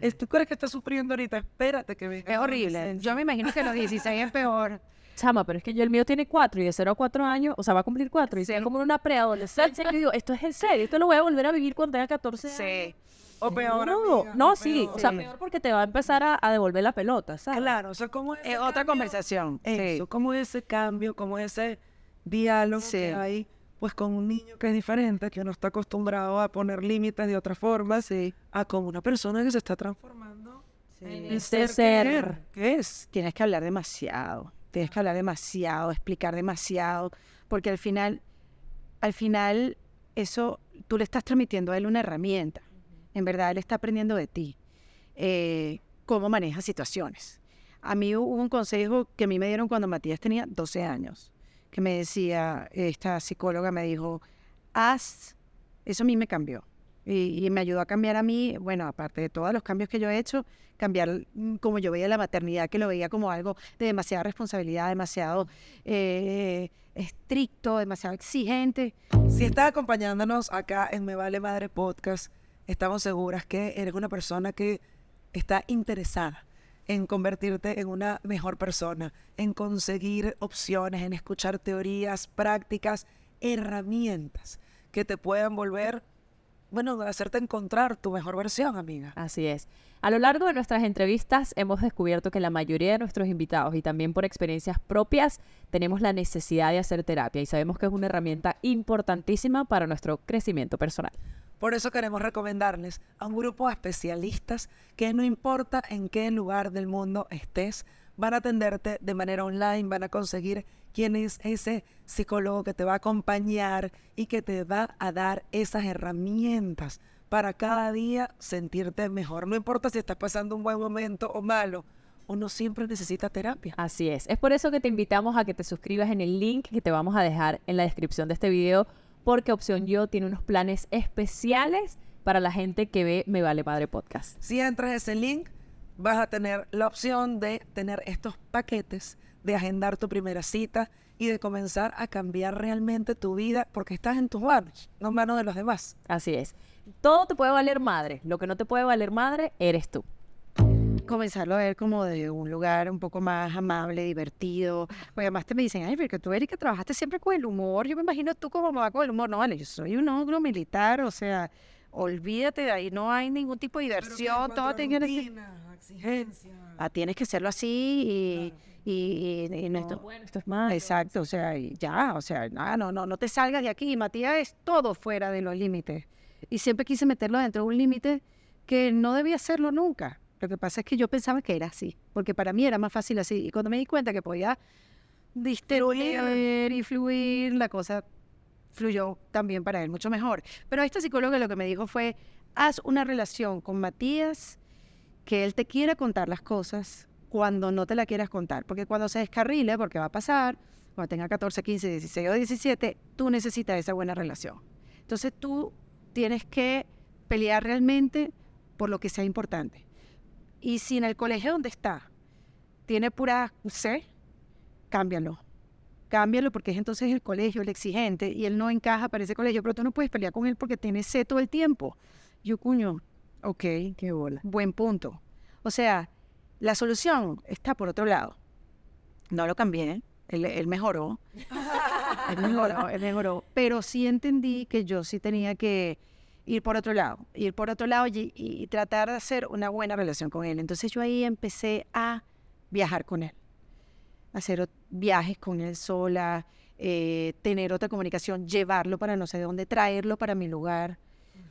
"Es- ¿tú crees que estás sufriendo ahorita? Espérate que venga Es horrible. adolescencia". Yo me imagino que los 16 es peor. Chama, pero es que yo el mío tiene cuatro y de cero a cuatro años, o sea, va a cumplir cuatro y Sí. es como una preadolescencia. y yo digo, esto es en serio, esto lo voy a volver a vivir cuando tenga 14 años. Sí. O peor, No, amiga, no, o sí, o sea, Sí. peor porque te va a empezar a, a devolver la pelota, ¿sabes? Claro, o sea, ¿cómo es ese Es otra conversación. Eso, Sí. ¿cómo es ese cambio? ¿Cómo es ese diálogo Sí. que hay pues con un niño que es diferente, que no está acostumbrado a poner límites de otra forma, a con una persona que se está transformando en Ese ese ser. ser que es? Tienes que hablar demasiado. Tienes que hablar demasiado, explicar demasiado, porque al final, al final, eso tú le estás transmitiendo a él una herramienta. En verdad, él está aprendiendo de ti. eh, cómo manejas situaciones. A mí hubo un consejo que a mí me dieron cuando Matías tenía 12 años, que me decía, esta psicóloga me dijo, haz, eso a mí me cambió. Y, me ayudó a cambiar a mí, bueno, aparte de todos los cambios que yo he hecho, cambiar mm, como yo veía la maternidad, que lo veía como algo de demasiada responsabilidad, demasiado eh, estricto, demasiado exigente. Si estás acompañándonos acá en Me Vale Madre Podcast, estamos seguras que eres una persona que está interesada en convertirte en una mejor persona, en conseguir opciones, en escuchar teorías, prácticas, herramientas que te puedan volver, bueno, hacerte encontrar tu mejor versión, amiga. Así es. A lo largo de nuestras entrevistas hemos descubierto que la mayoría de nuestros invitados y también por experiencias propias tenemos la necesidad de hacer terapia y sabemos que es una herramienta importantísima para nuestro crecimiento personal. Por eso queremos recomendarles a un grupo de especialistas que no importa en qué lugar del mundo estés, van a atenderte de manera online, van a conseguir quién es ese psicólogo que te va a acompañar y que te va a dar esas herramientas para cada día sentirte mejor. No importa si estás pasando un buen momento o malo, uno siempre necesita terapia. Así es. Es por eso que te invitamos a que te suscribas en el link que te vamos a dejar en la descripción de este video, porque Opción Yo tiene unos planes especiales para la gente que ve Me Vale Padre Podcast. Si entras a ese link, vas a tener la opción de tener estos paquetes, de agendar tu primera cita y de comenzar a cambiar realmente tu vida porque estás en tus manos, no en manos de los demás. Así es. Todo te puede valer madre. Lo que no te puede valer madre eres tú. Comenzarlo a ver como de un lugar un poco más amable, divertido. Porque además te me dicen, ay, porque tú, Erika, trabajaste siempre con el humor. Yo me imagino tú cómo va con el humor. No, vale, yo soy un ogro militar, o sea, olvídate de ahí, no hay ningún tipo de diversión, todo tiene que ser... exigencia. Ah, tienes que hacerlo así y, y, y- y no... Esto es bueno, esto es malo. Exacto, o sea, y ya, o sea, no, no, no, no te salgas de aquí. Matías es todo fuera de los límites. Y siempre quise meterlo dentro de un límite que no debía hacerlo nunca. Lo que pasa es que yo pensaba que era así, porque para mí era más fácil así. Y cuando me di cuenta que podía distribuir y fluir, la cosa fluyó también para él mucho mejor. Pero esta psicóloga lo que me dijo fue, haz una relación con Matías, que él te quiera contar las cosas cuando no te la quieras contar. Porque cuando se descarrile, porque va a pasar, cuando tenga 14, 15, 16 o 17, tú necesitas esa buena relación. Entonces tú tienes que pelear realmente por lo que sea importante. Y si en el colegio donde está tiene pura C, cámbialo. Cámbialo porque es entonces el colegio, el exigente, y él no encaja para ese colegio, pero tú no puedes pelear con él porque tiene C todo el tiempo. Yo, cuño, ok, Qué bola. buen punto. O sea, la solución está por otro lado. No lo cambié, él, él mejoró. él mejoró, él mejoró. Pero sí entendí que yo sí tenía que ir por otro lado, ir por otro lado y, y tratar de hacer una buena relación con él. Entonces yo ahí empecé a viajar con él, hacer viajes con él sola, eh, tener otra comunicación, llevarlo para no sé dónde, traerlo para mi lugar.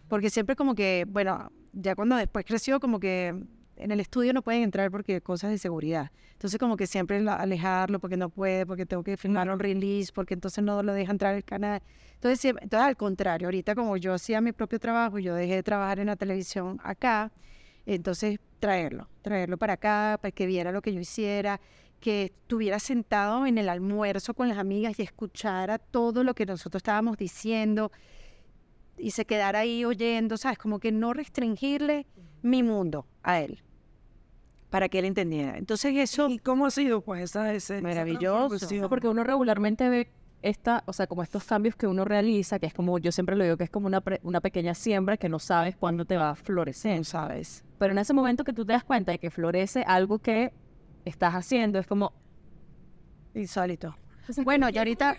Porque siempre como que, bueno, ya cuando después creció, como que en el estudio no pueden entrar porque cosas de seguridad. Entonces como que siempre alejarlo porque no puede, porque tengo que filmar un release, porque entonces no lo deja entrar al canal. Entonces, siempre- entonces al contrario, ahorita como yo hacía mi propio trabajo, yo dejé de trabajar en la televisión acá, entonces traerlo, traerlo para acá, para que viera lo que yo hiciera, que estuviera sentado en el almuerzo con las amigas y escuchara todo lo que nosotros estábamos diciendo y se quedara ahí oyendo, ¿sabes? Como que no restringirle mi mundo a él para que él entendiera. Entonces eso, ¿Y cómo ha sido, pues, esa, ese, Maravilloso. No, porque uno regularmente ve esta, o sea, como estos cambios que uno realiza, que es como, yo siempre lo digo, que es como una, pre- una pequeña siembra que no sabes cuándo te va a florecer. no sabes. Pero en ese momento que tú te das cuenta de que florece algo que estás haciendo, es como, Insólito. Bueno, y ahorita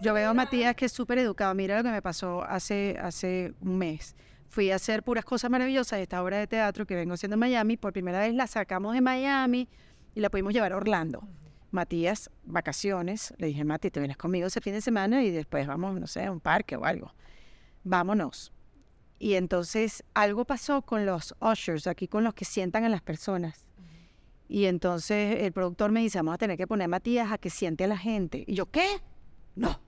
yo veo a Matías que es súper educado. Mira lo que me pasó hace, hace un mes. Fui a hacer puras cosas maravillosas. Esta obra de teatro que vengo haciendo en Miami, por primera vez la sacamos de Miami y la pudimos llevar a Orlando. Matías, vacaciones. Le dije, Mati, te vienes conmigo ese fin de semana y después vamos, no sé, a un parque o algo. Vámonos. Y entonces algo pasó con los ushers, aquí con los que sientan a las personas. Y entonces el productor me dice, vamos a tener que poner a Matías a que siente a la gente. Y yo, ¿qué? No.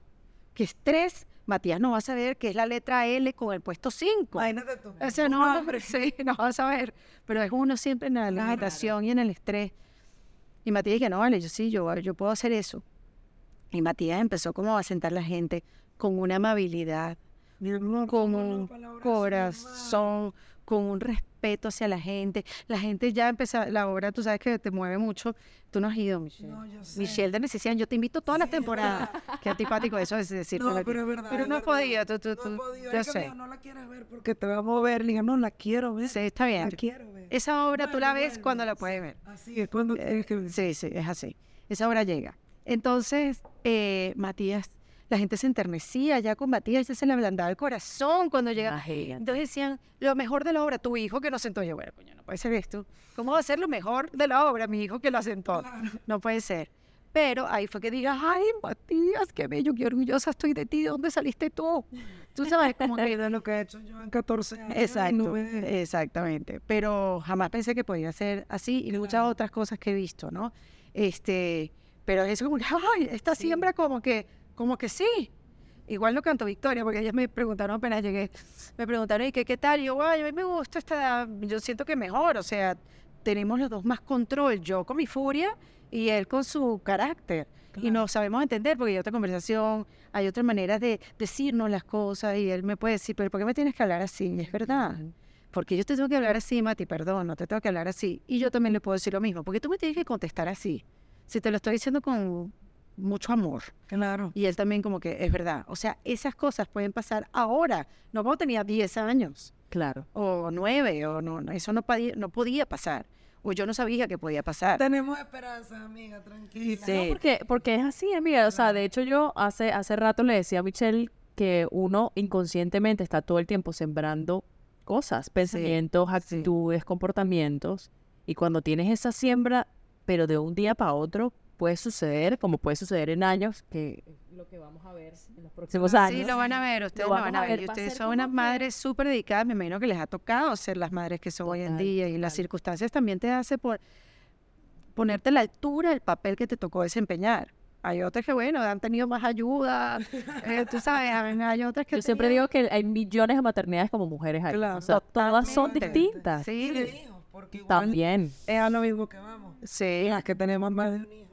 ¿Qué estrés? Matías no va a saber qué es la letra L con el puesto 5. Imagínate tú. O sea, no, hombre, sí, no va a saber. Pero es uno siempre en la limitación y en el estrés. Y Matías dije, no, vale, yo sí, yo, yo puedo hacer eso. Y Matías empezó como a sentar la gente con una amabilidad, amor, con ¿cómo no? un corazón, con un respeto hacia la gente. La gente ya empezó, la obra, tú sabes que te mueve mucho. Tú no has ido, Michelle. No, yo sé. Michelle de Necesian, yo te invito todas las temporadas. Qué antipático eso es decir. No, pero es verdad. Pero es no has verdad. podido, tú, tú, No tú- podido. yo Es que sé. no la quieres ver porque te va a mover. Le digo, no, la quiero ver. Sí, está bien. La quiero ver. Esa obra tú la ves cuando la puedes ver. Así es, cuando tienes que ver. Sí, sí, es así. Esa hora llega. Entonces, eh, Matías, la gente se enternecía ya con Matías, se le ablandaba el corazón cuando llega. Imagínate. Entonces decían, lo mejor de la obra, tu hijo que nos sentó. Yo, bueno, coño, no puede ser esto. ¿Cómo va a ser lo mejor de la obra, mi hijo que lo asentó? No puede ser. Pero ahí fue que digas, ay, Matías, qué bello, qué orgullosa estoy de ti, ¿de dónde saliste tú? Tú sabes, como que de lo que he hecho yo en 14 años. Exacto, no exactamente. Pero jamás pensé que podía ser así y muchas otras cosas que he visto, ¿no? Este, pero eso como que, ay, esta siembra como que, como que sí. Igual no canto Victoria, porque ellas me preguntaron apenas llegué, me preguntaron, ¿y qué, qué tal? Y yo, ay, a mí me gusta esta, yo siento que mejor, o sea, tenemos los dos más control, yo con mi furia y él con su carácter. Y nos sabemos entender porque hay otra conversación, hay otras maneras de decirnos las cosas y él me puede decir, pero ¿por qué me tienes que hablar así? Y es verdad. Porque yo te tengo que hablar así, Mati, perdón, no te tengo que hablar así. Y yo también le puedo decir lo mismo, porque tú me tienes que contestar así. Si te lo estoy diciendo con mucho amor. Claro. Y él también como que es verdad. O sea, esas cosas pueden pasar ahora, no cuando tenía 10 años Claro. o 9, o no, no, eso no, podía- no podía pasar. O yo no sabía que podía pasar. Tenemos esperanza, amiga, tranquila. No, porque, porque es así, amiga. O sea, de hecho yo hace, hace rato le decía a Michelle que uno inconscientemente está todo el tiempo sembrando cosas, pensamientos, actitudes, comportamientos. Y cuando tienes esa siembra, pero de un día para otro, puede suceder, como puede suceder en años, que es lo que vamos a ver en los próximos años. Sí, lo van a ver, ustedes lo, van a a ver. ver, Y ustedes son unas que- madres súper dedicadas, me imagino que les ha tocado ser las madres que son hoy en día. Y las circunstancias también te hace por ponerte a la altura del papel que te tocó desempeñar. Hay otras que, bueno, han tenido más ayuda, eh, tú sabes, hay hay otras que... Yo siempre digo que hay millones de maternidades como mujeres ahí. Claro. o sea, todas son distintas. Sí, porque igual También. es a lo mismo que vamos. sí. Las que tenemos más de un hijo,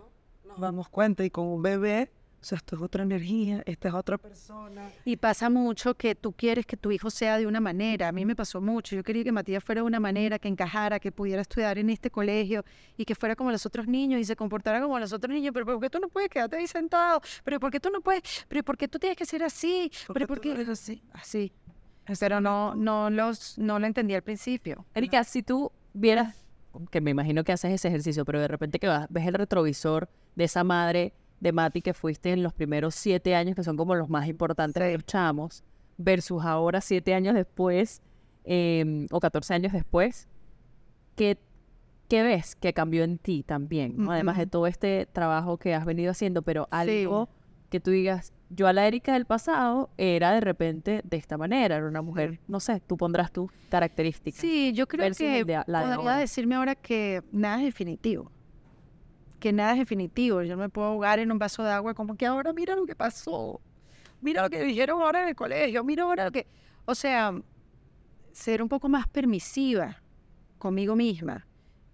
nos damos cuenta y con un bebé, o sea, esto es otra energía, esta es otra persona. Y pasa mucho que tú quieres que tu hijo sea de una manera. A mí me pasó mucho. Yo quería que Matías fuera de una manera, que encajara, que pudiera estudiar en este colegio y que fuera como los otros niños y se comportara como los otros niños. Pero ¿por qué tú no puedes quedarte ahí sentado? ¿Pero por qué tú no puedes? ¿Pero por qué tú tienes que ser así? ¿Pero por qué? eres así. Así. Pero no, no, los, no lo entendí al principio. Erika, si tú vieras, que me imagino que haces ese ejercicio, pero de repente que vas, ves el retrovisor de esa madre de Mati que fuiste en los primeros siete años, que son como los más importantes de los chamos, versus ahora siete años después, em, o 14 años después, ¿qué, qué ves que cambió en ti también? ¿no? Además de todo este trabajo que has venido haciendo, pero algo que tú digas, yo a la Erika del pasado era de repente de esta manera, era una mujer, no sé, tú pondrás tus características. Sí, yo creo que de la de podría decirme ahora que nada es definitivo. Que nada es definitivo. Yo no me puedo ahogar en un vaso de agua como que ahora mira lo que pasó. Mira lo que dijeron ahora en el colegio. Mira ahora lo que... O sea, ser un poco más permisiva conmigo misma.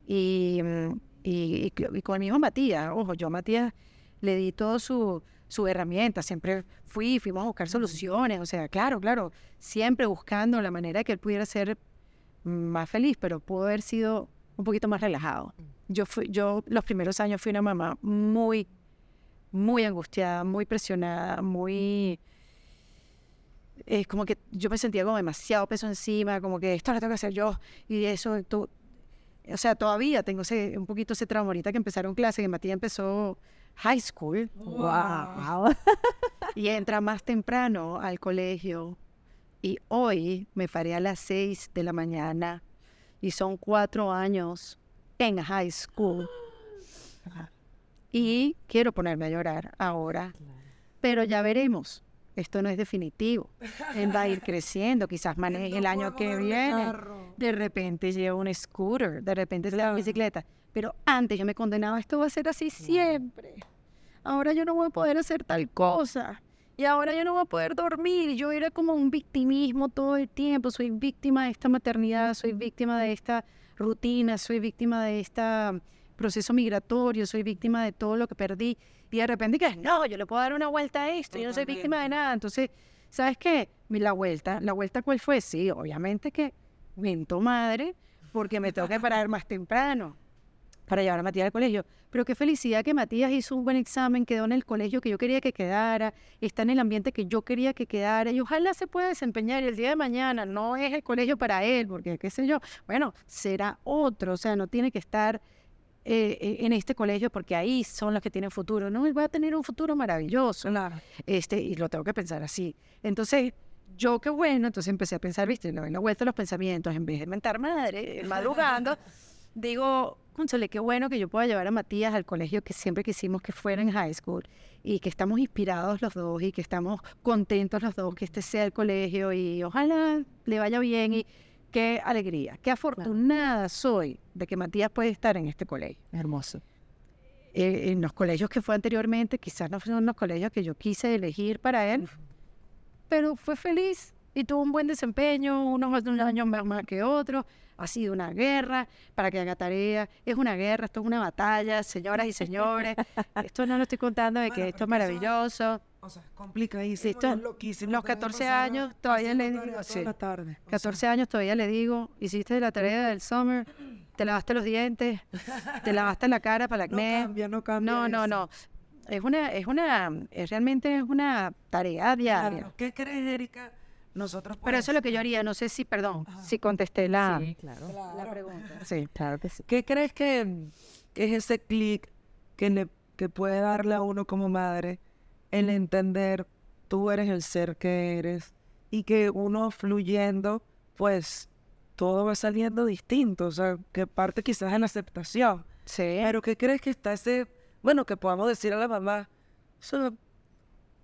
Y, mm, y, y c- y con el mismo Matías. Ojo, yo a Matías le di todo su, su herramienta. Siempre fui, fuimos a buscar soluciones. O sea, claro, claro. Siempre buscando la manera que él pudiera ser más feliz, pero pudo haber sido un poquito más relajado. Yo fui, yo los primeros años fui una mamá muy, muy angustiada, muy presionada, muy es como que yo me sentía como demasiado peso encima, como que esto lo tengo que hacer yo y eso tú, o sea, todavía tengo ese, un poquito ese trauma ahorita que empezaron clase, que Matías empezó high school Wow. y entra más temprano al colegio. Y hoy me paré a las 6 de la mañana y son cuatro años en high school. Y quiero ponerme a llorar ahora, pero ya veremos. Esto no es definitivo. Él va a ir creciendo, quizás maneje el año que viene. De repente lleva un scooter, de repente se la bicicleta. Pero antes yo me condenaba, esto va a ser así siempre. Ahora yo no voy a poder hacer tal cosa. Y ahora yo no voy a poder dormir. Yo era como un victimismo todo el tiempo. Soy víctima de esta maternidad, soy víctima de esta rutina, soy víctima de este proceso migratorio, soy víctima de todo lo que perdí. Y de repente que no, yo le puedo dar una vuelta a esto, yo no soy víctima de nada. Entonces ¿sabes qué? La vuelta, ¿la vuelta cuál fue? Sí, obviamente que mento madre, porque me tengo que parar más temprano para llevar a Matías al colegio. Pero qué felicidad que Matías hizo un buen examen, quedó en el colegio que yo quería que quedara, está en el ambiente que yo quería que quedara y ojalá se pueda desempeñar y el día de mañana no es el colegio para él, porque qué sé yo, bueno, será otro, o sea, no tiene que estar eh, eh, en este colegio porque ahí son los que tienen futuro, no, él va a tener un futuro maravilloso Claro. este, y lo tengo que pensar así. Entonces, yo qué bueno, entonces empecé a pensar, viste, le doy la vuelta a los pensamientos, en vez de mentar madre, eh, madrugando, digo, cónchale, qué bueno que yo pueda llevar a Matías al colegio que siempre quisimos que fuera en high school y que estamos inspirados los dos y que estamos contentos los dos que este sea el colegio y ojalá le vaya bien y qué alegría, qué afortunada soy de que Matías puede estar en este colegio Hermoso. eh, en los colegios que fue anteriormente, quizás no fueron los colegios que yo quise elegir para él, pero fue feliz y tuvo un buen desempeño, unos, unos años más, más que otros. Ha sido una guerra para que haga tarea. Es una guerra, esto es una batalla, señoras y señores. Esto no lo estoy contando de que esto es eso- maravilloso. O sea, es complicadísimo. Esto es- loquísimo, los que me 14 pasaba años todavía le digo, sí. la tarde. O sea, 14 años todavía le digo, hiciste la tarea del summer, te lavaste los dientes, te lavaste la cara para el no acné. cambia, no cambia. No, no, no. Es una, es una, es realmente es una tarea diaria. Claro. ¿Qué crees, Erika? Nosotros Pero eso es lo que yo haría. No sé si, perdón, si contesté la, Sí, claro. la pregunta. Sí. Claro que sí. ¿Qué crees que, que es ese clic que, le, que puede darle a uno como madre el entender tú eres el ser que eres y que uno fluyendo, pues todo va saliendo distinto? O sea, que parte quizás en la aceptación. Sí. Pero ¿qué crees que está ese, bueno, que podamos decir a la mamá, eso,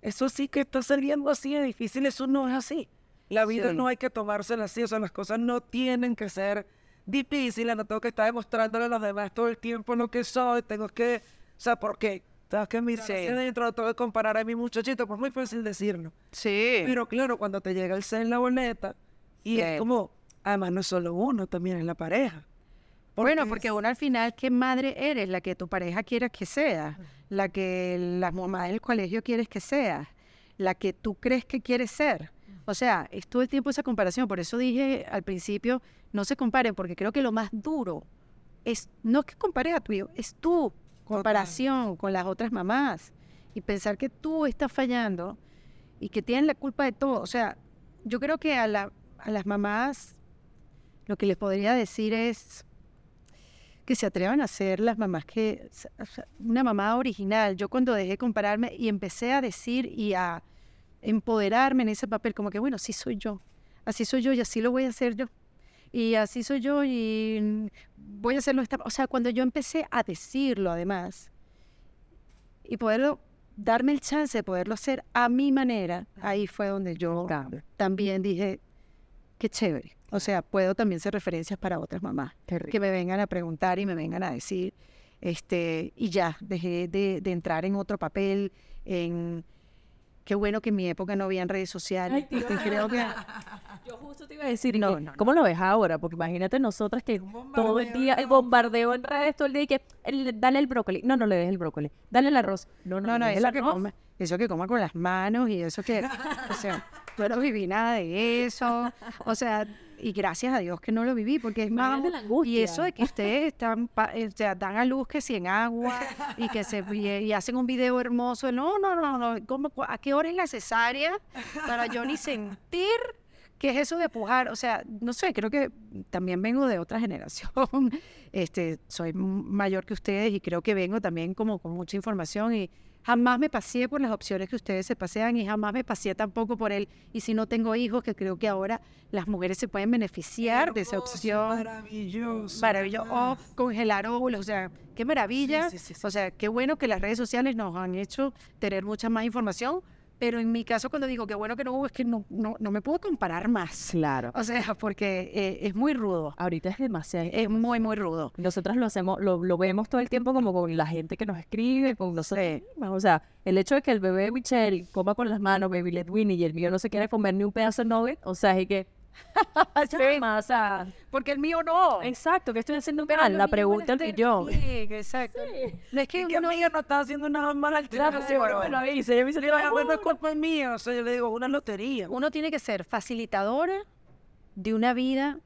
eso sí que está saliendo así de difícil, eso no es así. La vida Sí. no hay que tomársela así, o sea, las cosas no tienen que ser difíciles, no tengo que estar demostrándole a los demás todo el tiempo lo que soy, tengo que, o sea, ¿por qué? Tengo que mirar Sí. hacia adentro, tengo que comparar a mi muchachito, pues muy fácil decirlo. Sí. Pero claro, cuando te llega el ser en la boleta, y Sí. es como, además no es solo uno, también es la pareja. Bueno, porque uno al final, ¿qué madre eres? La que tu pareja quiere que sea, la que la mamá del colegio quieres que sea, la que tú crees que quieres ser. O sea, es todo el tiempo esa comparación. Por eso dije al principio, no se comparen, porque creo que lo más duro es no que compares a tu hijo, es tu comparación con las otras mamás y pensar que tú estás fallando y que tienen la culpa de todo. O sea, yo creo que a, la- a las mamás lo que les podría decir es que se atrevan a ser las mamás que, una mamá original. Yo cuando dejé de compararme y empecé a decir y a empoderarme en ese papel, como que bueno, así soy yo, así soy yo y así lo voy a hacer yo. Y así soy yo y voy a hacerlo. Esta... O sea, cuando yo empecé a decirlo además y poderlo, darme el chance de poderlo hacer a mi manera, ahí fue donde yo también dije, qué chévere. O sea, puedo también ser referencias para otras mamás que me vengan a preguntar y me vengan a decir, este, y ya, dejé de, de entrar en otro papel, en qué bueno que en mi época no habían redes sociales, Ay, porque creo que Yo justo te iba a decir, No, que, no, no. ¿cómo lo ves ahora? Porque imagínate nosotras que todo el día, el bombardeo en redes todo el día y que el- dale el brócoli. No, no le des el brócoli. Dale el arroz. No, no, no, el eso que coma, eso que coma con las manos y eso que, o sea, yo no viví nada de eso, o sea, y gracias a Dios que no lo viví, porque es más, y eso de que ustedes están, pa- eh, o sea, dan a luz que si en agua y que se y, y hacen un video hermoso, no, no, no, no, ¿cómo, ¿a qué hora es la cesárea para yo ni sentir qué es eso de pujar? O sea, no sé, creo que también vengo de otra generación, este, soy mayor que ustedes y creo que vengo también como con mucha información y jamás me paseé por las opciones que ustedes se pasean y jamás me paseé tampoco por él. Y si no tengo hijos, que creo que ahora las mujeres se pueden beneficiar de esa opción. Maravilloso. Maravilloso. O congelar óvulos, o sea, qué maravilla. Sí, sí, sí, sí. O sea, qué bueno que las redes sociales nos han hecho tener mucha más información. Pero en mi caso, cuando digo qué bueno que no hubo, es que no, no, no me puedo comparar más. Claro. O sea, porque eh, es muy rudo. Ahorita es demasiado. Es muy, muy rudo. Nosotras lo hacemos, lo, lo vemos todo el tiempo como con la gente que nos escribe, con. Sí. mismas. O sea, el hecho de que el bebé Michelle coma con las manos, baby led Winnie, y el mío no se quiere comer ni un pedazo de nugget, o sea, es que Sea, Porque el mío no. exacto, que estoy haciendo Pero mal? La mío pregunta es el yo. Sí, exacto. No es que Y que uno... amiga no está haciendo nada mal. Claro, seguro me lo dice. Yo me hice Digo, "Ah, no es culpa mía. O sea, yo le digo, una lotería. uno tiene que ser facilitadora de una vida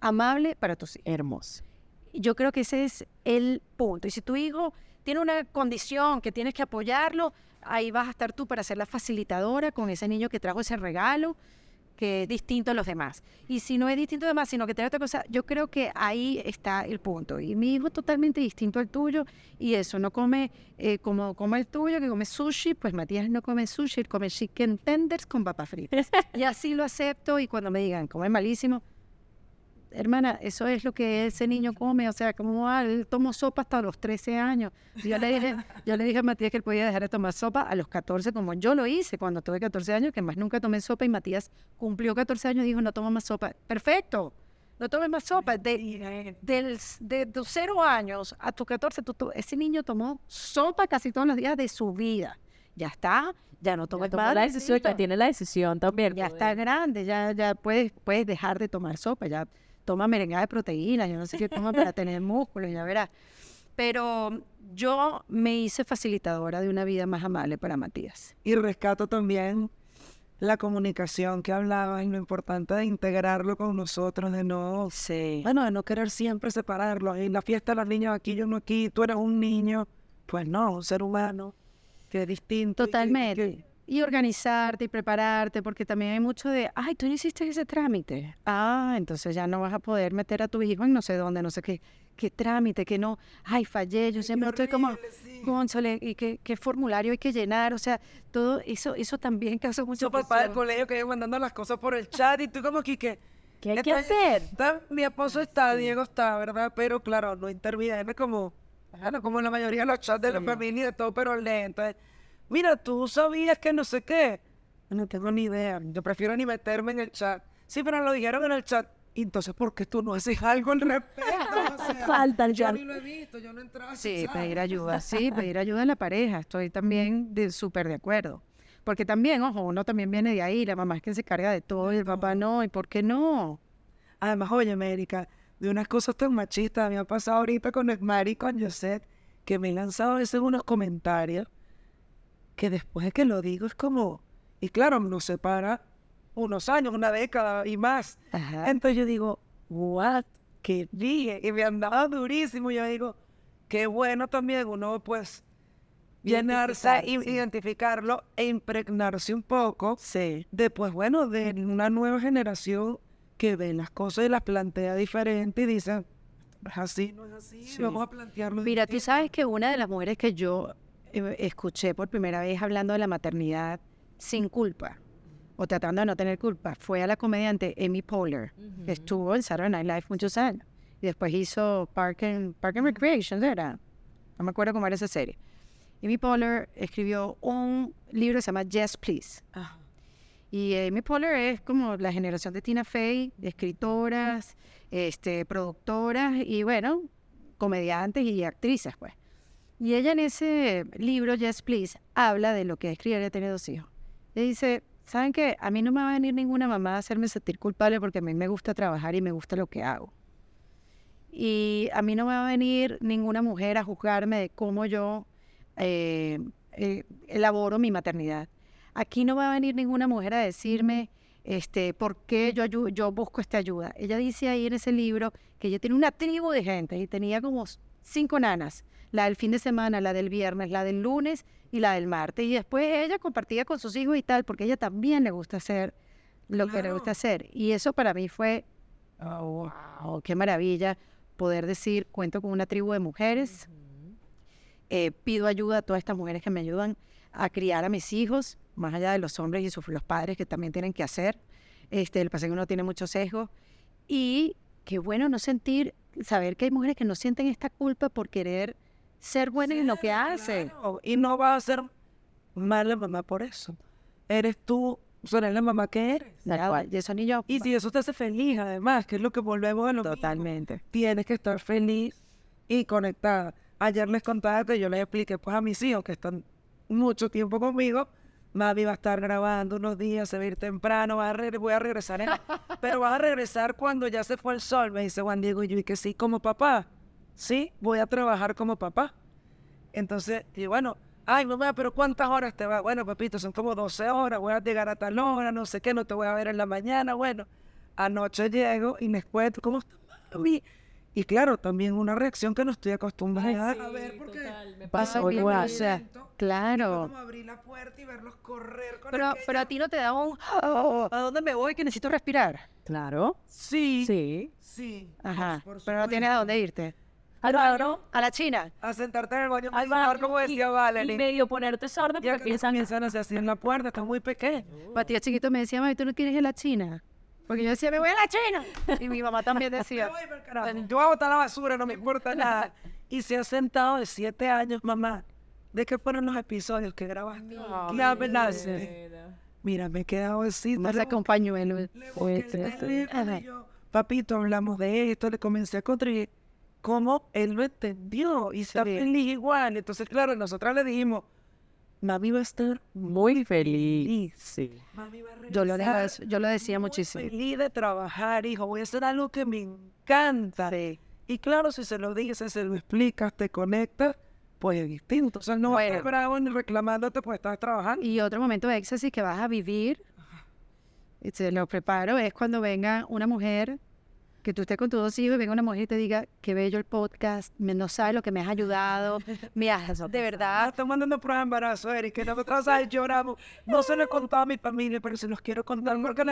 amable para tus hijos. hermoso. Yo creo que ese es el punto. Y si tu hijo tiene una condición que tienes que apoyarlo, ahí vas a estar tú para ser la facilitadora con ese niño que trajo ese regalo que es distinto a los demás. Y si no es distinto a los demás, sino que trae otra cosa, yo creo que ahí está el punto. Y mi hijo es totalmente distinto al tuyo y eso, no come eh, como come el tuyo, que come sushi, pues Matías no come sushi, él come chicken tenders con papas fritas. y así lo acepto y cuando me digan, come malísimo, hermana, eso es lo que ese niño come, o sea, como ah, él tomó sopa hasta los 13 años. Yo le dije, yo le dije a Matías que él podía dejar de tomar sopa a los 14, como yo lo hice cuando tuve 14 años, que más nunca tomé sopa y Matías cumplió 14 años y dijo, no tomo más sopa. Perfecto, no tomes más sopa. De, del, de tus 0 años a tus 14, tú to- ese niño tomó sopa casi todos los días de su vida. Ya está, ya no toma Ya tomó la decisión, ya tiene la decisión también. ya poder. está grande, ya, ya puedes, puedes dejar de tomar sopa, ya toma merengada de proteínas, yo no sé qué toma para tener músculos, ya verás. Pero yo me hice facilitadora de una vida más amable para Matías. Y rescato también la comunicación que hablabas y lo importante de integrarlo con nosotros, de no, Sí. bueno, de no querer siempre separarlo. En la fiesta de los niños aquí, yo no aquí, tú eres un niño. Pues no, un ser humano que es distinto. que- Totalmente. que- Y organizarte y prepararte, porque también hay mucho de, ay, tú no hiciste ese trámite. Ah, entonces ya no vas a poder meter a tu hijo en no sé dónde, no sé qué, qué trámite, que no, ay, fallé, yo siempre estoy como, cónchale, y qué, qué formulario hay que llenar, o sea, todo eso, eso también causa mucho Su papá del colegio que iba mandando las cosas por el chat y tú como que... ¿Qué hay que hacer? está- mi esposo está, Diego está, ¿verdad? Pero claro, no interviene como, bueno, como en la mayoría de los chats de la familia y de todo, pero lee. Entonces, mira, tú sabías que no sé qué. No tengo ni idea. Yo prefiero ni meterme en el chat. Sí, pero lo dijeron en el chat. Y Entonces, ¿por qué tú no haces algo al respecto? O sea, Falta el yo chat. ni lo he visto, yo no he entrado a Sí, chat. pedir ayuda, sí, pedir ayuda en la pareja, estoy también de súper de acuerdo. Porque también, ojo, uno también viene de ahí, la mamá es quien se carga de todo y el papá no, ¿y por qué no? Además, oye, América, de unas cosas tan machistas, me ha pasado ahorita con el Mari y con Josette, que me he lanzado a veces unos comentarios que después de que lo digo es como, y claro, nos separa unos años, una década y más. Ajá. Entonces yo digo, what? ¿Qué dije? Y me andaba durísimo. Y yo digo, qué bueno también uno, pues, llenarse, y identificarlo e impregnarse un poco Sí. de, pues bueno, de una nueva generación que ve las cosas y las plantea diferente y dice, "No es así, no es así, vamos a plantearlo Mira, tú distinto". sabes que una de las mujeres que yo escuché por primera vez hablando de la maternidad sin culpa o tratando de no tener culpa fue a la comediante Amy Poehler, que estuvo en Saturday Night Live muchos años. Y después hizo Park and, Park and Recreation, ¿era? No me acuerdo cómo era esa serie. Amy Poehler escribió un libro que se llama Yes, Please. Ajá. Y Amy Poehler es como la generación de Tina Fey, de escritoras, este, productoras y bueno, comediantes y actrices, pues. Y ella en ese libro, Yes Please, habla de lo que es criar y tener dos hijos. Y dice, ¿saben qué? A mí no me va a venir ninguna mamá a hacerme sentir culpable porque a mí me gusta trabajar y me gusta lo que hago. Y a mí no me va a venir ninguna mujer a juzgarme de cómo yo eh, eh, elaboro mi maternidad. Aquí no va a venir ninguna mujer a decirme este, por qué yo, yo busco esta ayuda. Ella dice ahí en ese libro que ella tiene una tribu de gente y tenía como cinco nanas, la del fin de semana, la del viernes, la del lunes y la del martes. Y después ella compartía con sus hijos y tal, porque a ella también le gusta hacer lo que le gusta hacer. Y eso para mí fue, oh, wow, qué maravilla poder decir, cuento con una tribu de mujeres, eh, pido ayuda a todas estas mujeres que me ayudan a criar a mis hijos, más allá de los hombres y sus, los padres que también tienen que hacer. Este, el pasa es que uno tiene muchos sesgos. Y qué bueno no sentir, saber que hay mujeres que no sienten esta culpa por querer ser buenas en lo que. Claro, Y no vas a ser mala mamá por eso. Eres tú, o sea, eres la mamá que eres. Cual. Y eso ni yo. Y si eso te hace feliz, además, que es lo que volvemos a lo mismo. Totalmente. tienes que estar feliz y conectada. Ayer les contaba que yo les expliqué pues a mis hijos que están mucho tiempo conmigo mami va a estar grabando unos días, se va a ir temprano, va a voy a regresar, en- pero vas a regresar cuando ya se fue el sol, me dice Juan Diego, y yo, y que sí, como papá, sí, voy a trabajar como papá. Entonces, y bueno, ay mamá, pero ¿cuántas horas te va? Bueno, papito, son como 12 horas, voy a llegar a tal hora, no sé qué, no te voy a ver en la mañana, bueno, anoche llego y les cuento, ¿cómo está mami? Y claro, también una reacción que no estoy acostumbrada a ver porque Ay, guau. o sea, claro. como abrir la puerta y verlos correr con Pero, aquella- pero a ti no te da un... "Oh, ¿A dónde me voy que necesito respirar? Claro. Sí, Sí. sí. Ajá. por Pero no tienes a dónde irte. Claro. A la China. A sentarte en el baño, Al baño como y- decía Y Valerie. medio ponerte sordo porque que piensan hacer así en la puerta, está muy pequeño. Matías chiquito me decía, mami, ¿tú no quieres ir a la China? Porque yo decía, me voy a la China. Y mi mamá también decía. Yo voy a botar la basura, no me importa nada. Y se ha sentado de siete años, mamá. ¿De qué fueron los episodios que grabaste? ¿Qué hablaste? Mira, me he quedado así. teléfono y yo, Papito, hablamos de esto, le comencé a contribuir. ¿Cómo él lo entendió? Y está Sí. feliz igual. Entonces, claro, nosotras le dijimos, mami va a estar muy feliz. Sí. Mami va a Yo lo, yo lo decía muy muchísimo. feliz de trabajar, hijo. Voy a hacer algo que me encanta. Y claro, si se lo dices, se lo explicas, te conectas, pues es distinto. O sea, no Bueno. bravo ni reclamándote pues estás trabajando. Y otro momento de éxtasis que vas a vivir, y te lo preparo, es cuando venga una mujer, que tú estés con tus dos hijos y venga una mujer y te diga, qué bello el podcast, me, no sabes lo que me has ayudado, me has, de Ah, verdad, estoy mandando pruebas de embarazo, Eric, que nosotros ¿sabes? lloramos. No se lo he contado a mi familia, pero se los quiero contar porque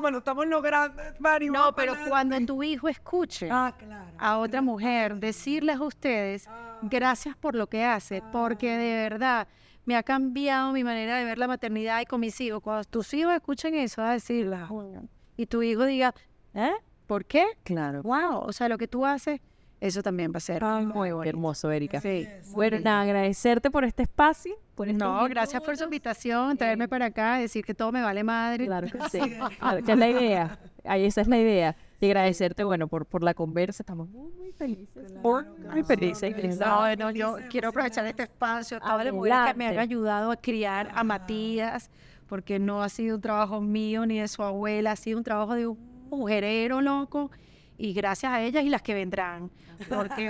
me lo estamos logrando, Mari. no, pero pa'lante". cuando tu hijo escuche Ah, claro. a otra mujer decirles a ustedes, gracias por lo que hace, porque de verdad me ha cambiado mi manera de ver la maternidad y con mis hijos. Cuando tus hijos escuchen eso, a decir, "Coño", y tu hijo diga, ¿eh? ¿Por qué? Claro. Wow, o sea, lo que tú haces, eso también va a ser muy Qué bonito. hermoso, Erika. Sí. Bueno, nada, agradecerte por este espacio. Por No, gracias por su invitación, traerme para acá, decir que todo me vale madre. Claro que sí. Claro, que es la idea. Ahí esa es la idea. Y agradecerte, bueno, por, por la conversa. Estamos muy, muy felices. Muy, muy felices. No, no, yo quiero aprovechar este espacio, a todas las mujeres que me han Adelante. ayudado a criar a Matías, porque no ha sido un trabajo mío ni de su abuela, ha sido un trabajo de un mujerero loco, y gracias a ellas y las que vendrán, porque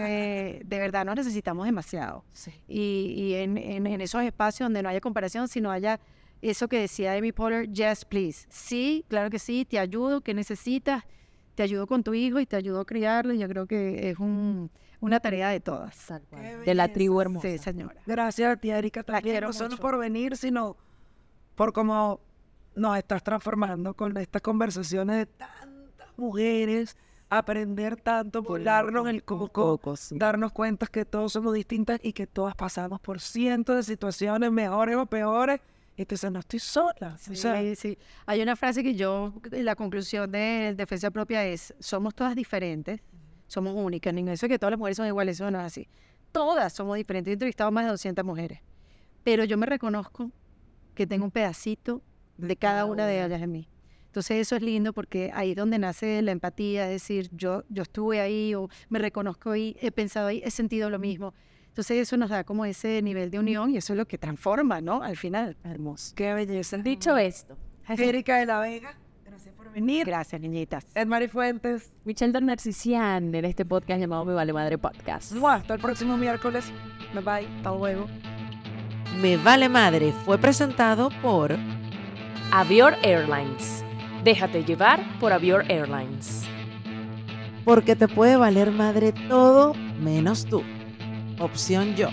eh, de verdad nos necesitamos demasiado. Y, y en, en- en esos espacios donde no haya comparación, sino haya eso que decía Amy Poehler, yes, please. Sí, claro que sí, te ayudo, ¿qué necesitas? Te ayudo con tu hijo y te ayudo a criarlo. y Yo creo que es un- una tarea de todas. Tal cual. De la tribu hermosa. Sí, señora. Gracias a ti, Erika, también, no solo por venir, sino por cómo nos estás transformando con estas conversaciones de mujeres, aprender tanto, darnos el coco, darnos cuenta que todos somos distintas y que todas pasamos por cientos de situaciones mejores o peores. Entonces no estoy sola. o sea, Sí. Hay una frase que yo, la conclusión de defensa propia es, somos todas diferentes, somos únicas, ni eso de que todas las mujeres son iguales, eso no es así. Todas somos diferentes. He entrevistado a más de 200 mujeres, pero yo me reconozco que tengo un pedacito de cada una de ellas en mí. Entonces eso es lindo porque ahí es donde nace la empatía, es decir, yo, yo estuve ahí o me reconozco ahí, he pensado ahí, he sentido lo mismo. Entonces eso nos da como ese nivel de unión y eso es lo que transforma, ¿no? Al final. Hermoso. qué belleza. Dicho esto, Erika de la Vega, gracias por venir. Gracias, niñitas. Edmari Fuentes, Michelle Del Narcisian en este podcast llamado Me Vale Madre Podcast. ¡mua! hasta el próximo miércoles. Bye bye. Hasta luego. Me vale madre fue presentado por Avior Airlines. Déjate llevar por Avior Airlines. Porque te puede valer madre todo menos tú. Opción yo.